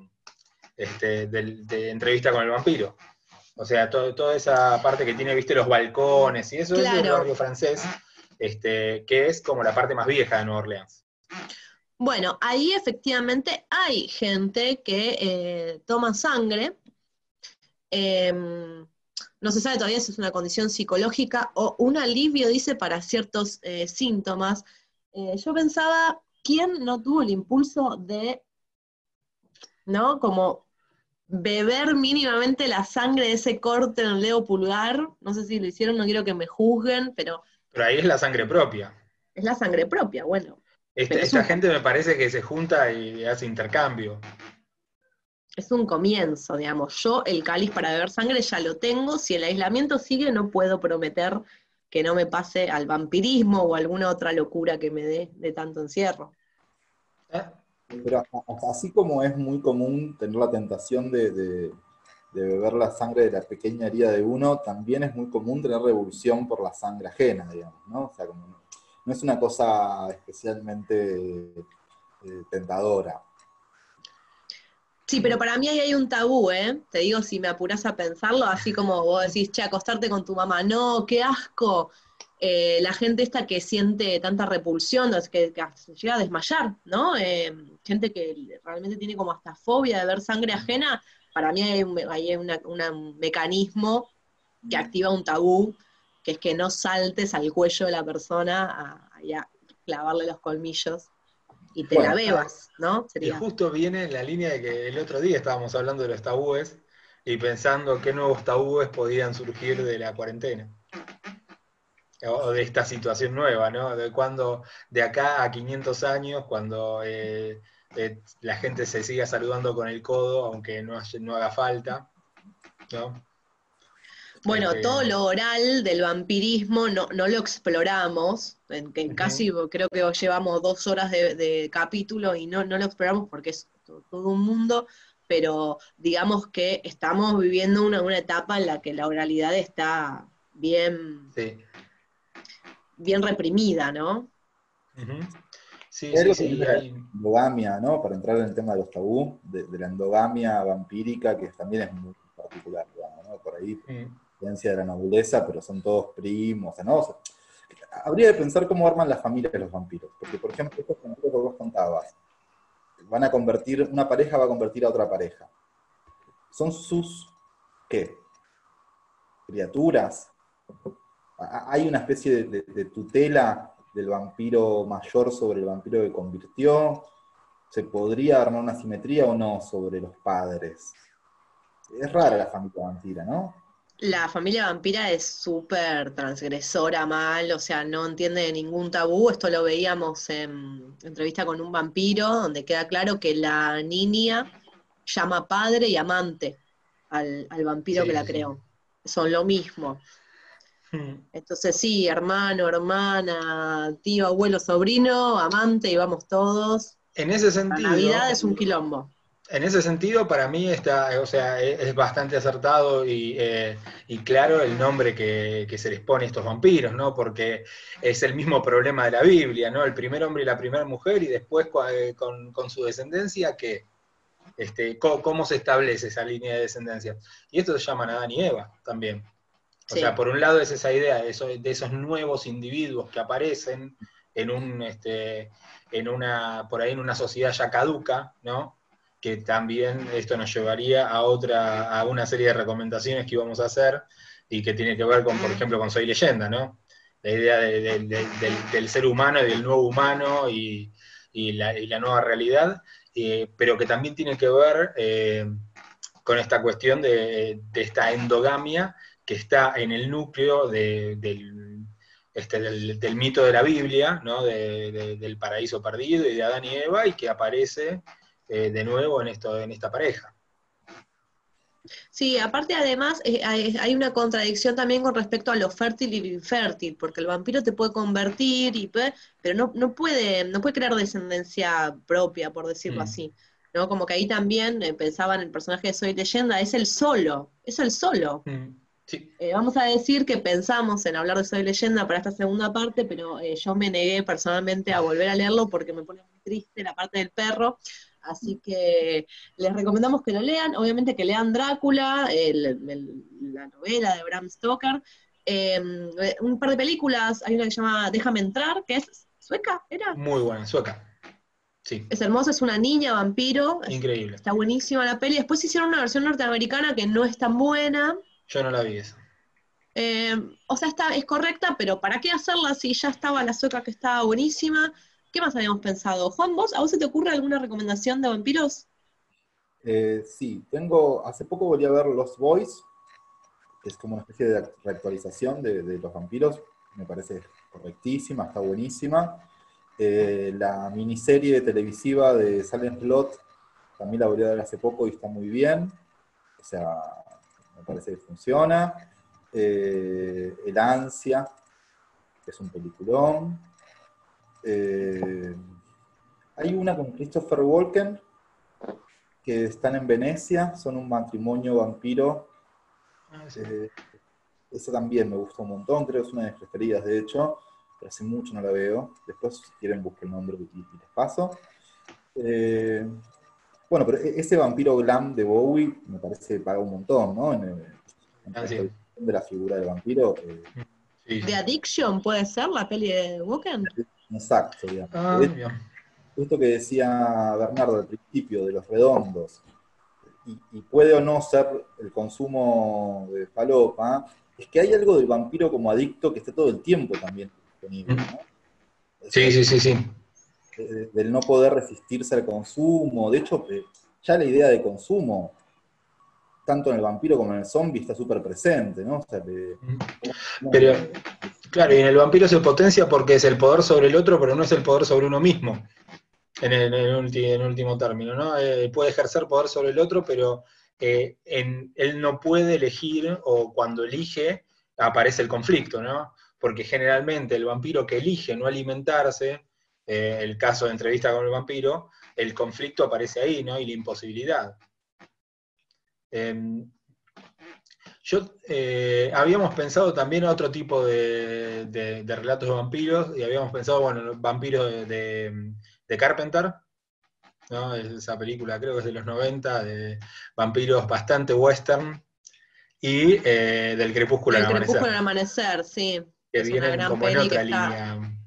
este, de, entrevista con el vampiro. O sea, toda esa parte que tiene, viste, los balcones y eso es el barrio francés, este, que es como la parte más vieja de Nueva Orleans. Bueno, ahí efectivamente hay gente que eh, toma sangre Em, no se sabe todavía si es una condición psicológica o un alivio, dice, para ciertos eh, síntomas. Eh, yo pensaba, ¿quién no tuvo el impulso de, ¿no? Como beber mínimamente la sangre de ese corte en el dedo pulgar? No sé si lo hicieron, no quiero que me juzguen, pero... Pero ahí es la sangre propia. Es la sangre propia, bueno. esta gente me parece que se junta y hace intercambio es un comienzo, digamos. Yo el cáliz para beber sangre ya lo tengo, si el aislamiento sigue no puedo prometer que no me pase al vampirismo o alguna otra locura que me dé de tanto encierro. Pero así como es muy común tener la tentación de, beber la sangre de la pequeña herida de uno, también es muy común tener revolución por la sangre ajena, digamos, ¿no? O sea, como no, es una cosa especialmente eh, tentadora. Sí, pero para mí ahí hay un tabú, ¿eh? Te digo, si me apuras a pensarlo, así como vos decís, che, acostarte con tu mamá, no, qué asco. Eh, la gente esta que siente tanta repulsión, que, que llega a desmayar, ¿no? Eh, gente que realmente tiene como hasta fobia de ver sangre ajena, para mí hay un, mecanismo que activa un tabú, que es que no saltes al cuello de la persona a, a clavarle los colmillos y te la bebas, ¿no? Y justo viene en la línea de que el otro día estábamos hablando de los tabúes y pensando qué nuevos tabúes podían surgir de la cuarentena. O de esta situación nueva, ¿no? De cuando, de acá a 500 años, cuando eh, eh, la gente se siga saludando con el codo, aunque no, no haga falta, ¿no? Bueno, este, todo lo oral del vampirismo no, lo exploramos, en, casi creo que llevamos dos horas de, capítulo y no, no lo exploramos porque es todo, un mundo, pero digamos que estamos viviendo una, etapa en la que la oralidad está bien, bien reprimida, ¿no? Sí, sí, sí, la endogamia, ¿no? Para entrar en el tema de los tabú, de, la endogamia vampírica, que también es muy particular, ¿no? Por ahí. Mm de la nobleza, pero son todos primos, ¿no? habría de pensar cómo arman las familias de los vampiros, porque por ejemplo, vampiros que vos contabas, van a convertir, una pareja va a convertir a otra pareja. Son sus, ¿qué? Criaturas. Hay una especie de tutela del vampiro mayor sobre el vampiro que convirtió. ¿Se podría armar una simetría o no sobre los padres? Es rara la familia vampira, ¿no? La familia vampira es súper transgresora, mal, o sea, no entiende ningún tabú. Esto lo veíamos en entrevista con un vampiro, donde queda claro que la niña llama padre y amante al, vampiro que la creó. Son lo mismo. [LAUGHS] Entonces sí, hermano, hermana, tío, abuelo, sobrino, amante, y vamos todos. En ese sentido. La Navidad es un quilombo en ese sentido, para mí está, o sea, es bastante acertado eh, y, claro el nombre que, se les pone a estos vampiros, ¿no? Porque es el mismo problema de la Biblia, ¿no? El primer hombre y la primera mujer, y después eh, con, su descendencia, ¿qué? Este, ¿cómo, se establece esa línea de descendencia? Y esto se llama Adán y Eva también. O sea, por un lado es esa idea de, de esos nuevos individuos que aparecen en un, este, en una, por ahí en una sociedad ya caduca, ¿no? que también esto nos llevaría a otra, a una serie de recomendaciones que íbamos a hacer y que tiene que ver con, por ejemplo, con Soy Leyenda, ¿no? La idea del, ser humano y del nuevo humano y, la, nueva realidad, eh, pero que también tiene que ver eh, con esta cuestión de, esta endogamia que está en el núcleo del, este, del, mito de la Biblia, ¿no? del paraíso perdido y de Adán y Eva, y que aparece eh, de nuevo en, esto, en esta pareja. Sí, aparte además eh, hay una contradicción también con respecto a lo fértil y lo infértil, porque el vampiro te puede convertir, y pero no, no, puede, no puede crear descendencia propia, por decirlo mm. así. ¿no? Como que ahí también eh, pensaba en el personaje de Soy Leyenda, es el solo, es el solo. Mm, eh, vamos a decir que pensamos en hablar de Soy Leyenda para esta segunda parte, pero yo me negué personalmente a volver a leerlo porque me pone muy triste la parte del perro, Así que les recomendamos que lo lean, obviamente que lean Drácula, la novela de Bram Stoker, em, un par de películas, hay una que se llama Déjame entrar, que es sueca, ¿era? Muy buena, sueca. Sí. Es hermosa, es una niña vampiro. Increíble. Está buenísima la peli. Después hicieron una versión norteamericana que no es tan buena. Yo no la vi esa. Em, o sea, está, es correcta, pero ¿para qué hacerla si ya estaba la sueca que estaba buenísima? ¿Qué más habíamos pensado? Juan, ¿vos, ¿a vos se te ocurre alguna recomendación de vampiros? Eh, sí, tengo, hace poco volví a ver Los Boys, que es como una especie de reactualización de, los vampiros, me parece correctísima, está buenísima. Eh, la miniserie televisiva de Silent Plot también la volví a ver hace poco y está muy bien, o sea, me parece que funciona. Eh, El Ansia, que es un peliculón. Eh, hay una con Christopher Walken, que están en Venecia, son un matrimonio vampiro. Ah, eh, esa también me gusta un montón, creo que es una de mis preferidas, de hecho, pero hace mucho no la veo. Después, si quieren, busquen el nombre y, les paso. Eh, bueno, pero e-, ese vampiro glam de Bowie me parece que paga un montón, ¿no? En, ah, de la figura del vampiro. ¿De Addiction puede ser la peli de Walken? Exacto, digamos. Ah, esto que decía Bernardo al principio de los redondos, y, puede o no ser el consumo de falopa, es que hay algo del vampiro como adicto que está todo el tiempo también disponible, ¿no? Sí, sí, sí, sí. Del no poder resistirse al consumo. De hecho, eh, ya la idea de consumo, tanto en el vampiro como en el zombie, está súper presente, ¿no? Pero, Claro, y en el vampiro se potencia porque es el poder sobre el otro, pero no es el poder sobre uno mismo, en el, último término, ¿no? Eh, puede ejercer poder sobre el otro, pero eh, él no puede elegir, o cuando elige, aparece el conflicto, ¿no? Porque generalmente el vampiro que elige no alimentarse, eh, el caso de entrevista con el vampiro, el conflicto aparece ahí, ¿no? Y la imposibilidad. Em, yo eh, habíamos pensado también otro tipo de, relatos de vampiros, y habíamos pensado, bueno, vampiros de, Carpenter, ¿no? esa película creo que es de los 90, de vampiros bastante western, y eh, del Crepúsculo al Amanecer. Crepúsculo al Amanecer, sí. Que viene como en otra línea. Está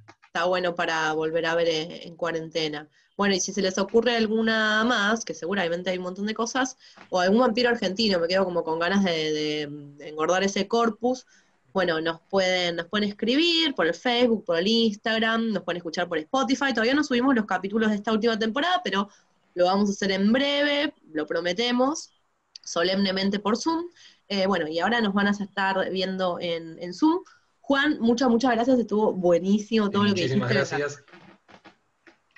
bueno para volver a ver en cuarentena. Bueno, y si se les ocurre alguna más, que seguramente hay un montón de cosas, o algún vampiro argentino, me quedo como con ganas de, engordar ese corpus, bueno, nos pueden, nos pueden escribir por el Facebook, por el Instagram, nos pueden escuchar por Spotify. Todavía no subimos los capítulos de esta última temporada, pero lo vamos a hacer en breve, lo prometemos, solemnemente por Zoom. Eh, bueno, y ahora nos van a estar viendo en, Zoom. Juan, muchas, muchas gracias, estuvo buenísimo todo lo que dijiste. Muchísimas gracias.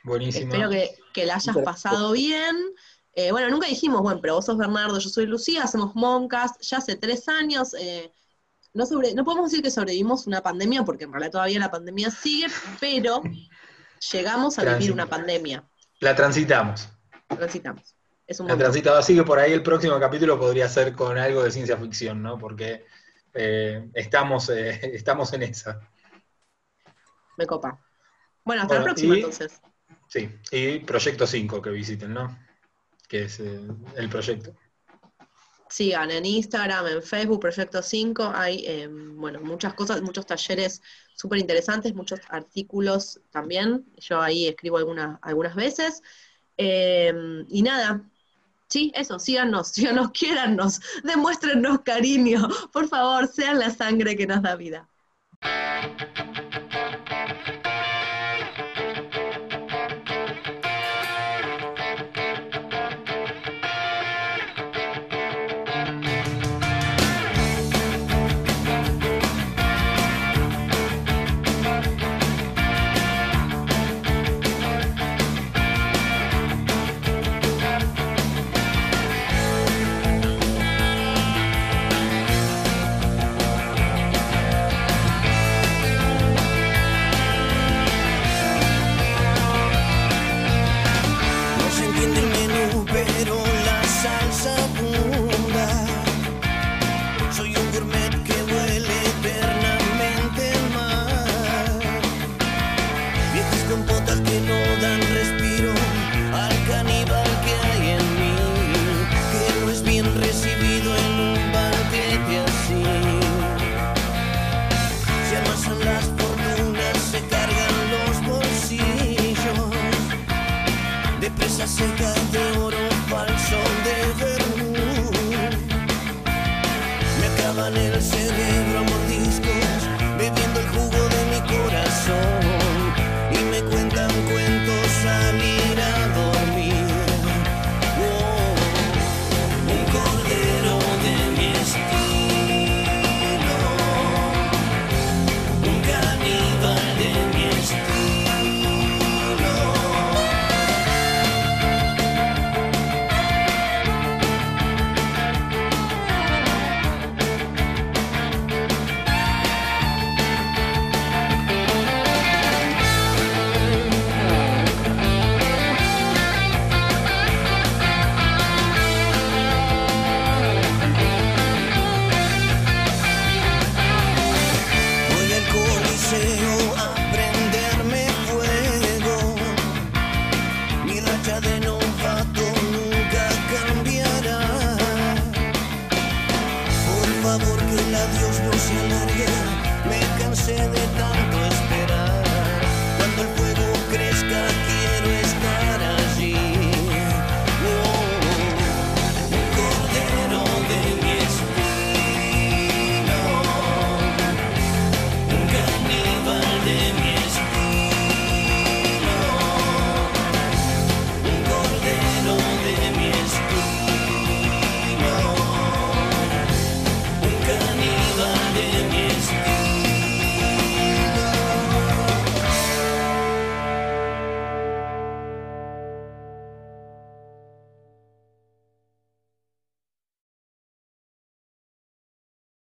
Buenísimo. Espero que, que la hayas pasado bien. Eh, bueno, nunca dijimos, bueno, pero vos sos Bernardo, yo soy Lucía, hacemos Moncast, ya hace tres años. Eh, no, sobre, no podemos decir que sobrevivimos una pandemia, porque en realidad todavía la pandemia sigue, pero llegamos a vivir una pandemia. La transitamos. Transitamos. Es un la transitamos, así que por ahí el próximo capítulo podría ser con algo de ciencia ficción, ¿no? Porque eh, estamos, [LAUGHS] estamos en esa. Me copa. Bueno, hasta la próxima entonces. Sí, y Proyecto 5 que visiten, ¿no? Que es eh, el proyecto. Sigan en Instagram, en Facebook, Proyecto 5, hay, eh, bueno, muchas cosas, muchos talleres súper interesantes, muchos artículos también, yo ahí escribo algunas, algunas veces. Eh, y nada, sí, eso, síganos, [LAUGHS] síganos, quiérannos, demuéstrennos cariño, por favor, sean la sangre que nos da vida. no dan respiro al caníbal que hay en mí, que no es bien recibido en un banquete así. Se amasan las fortunas, se cargan los bolsillos de presa seca de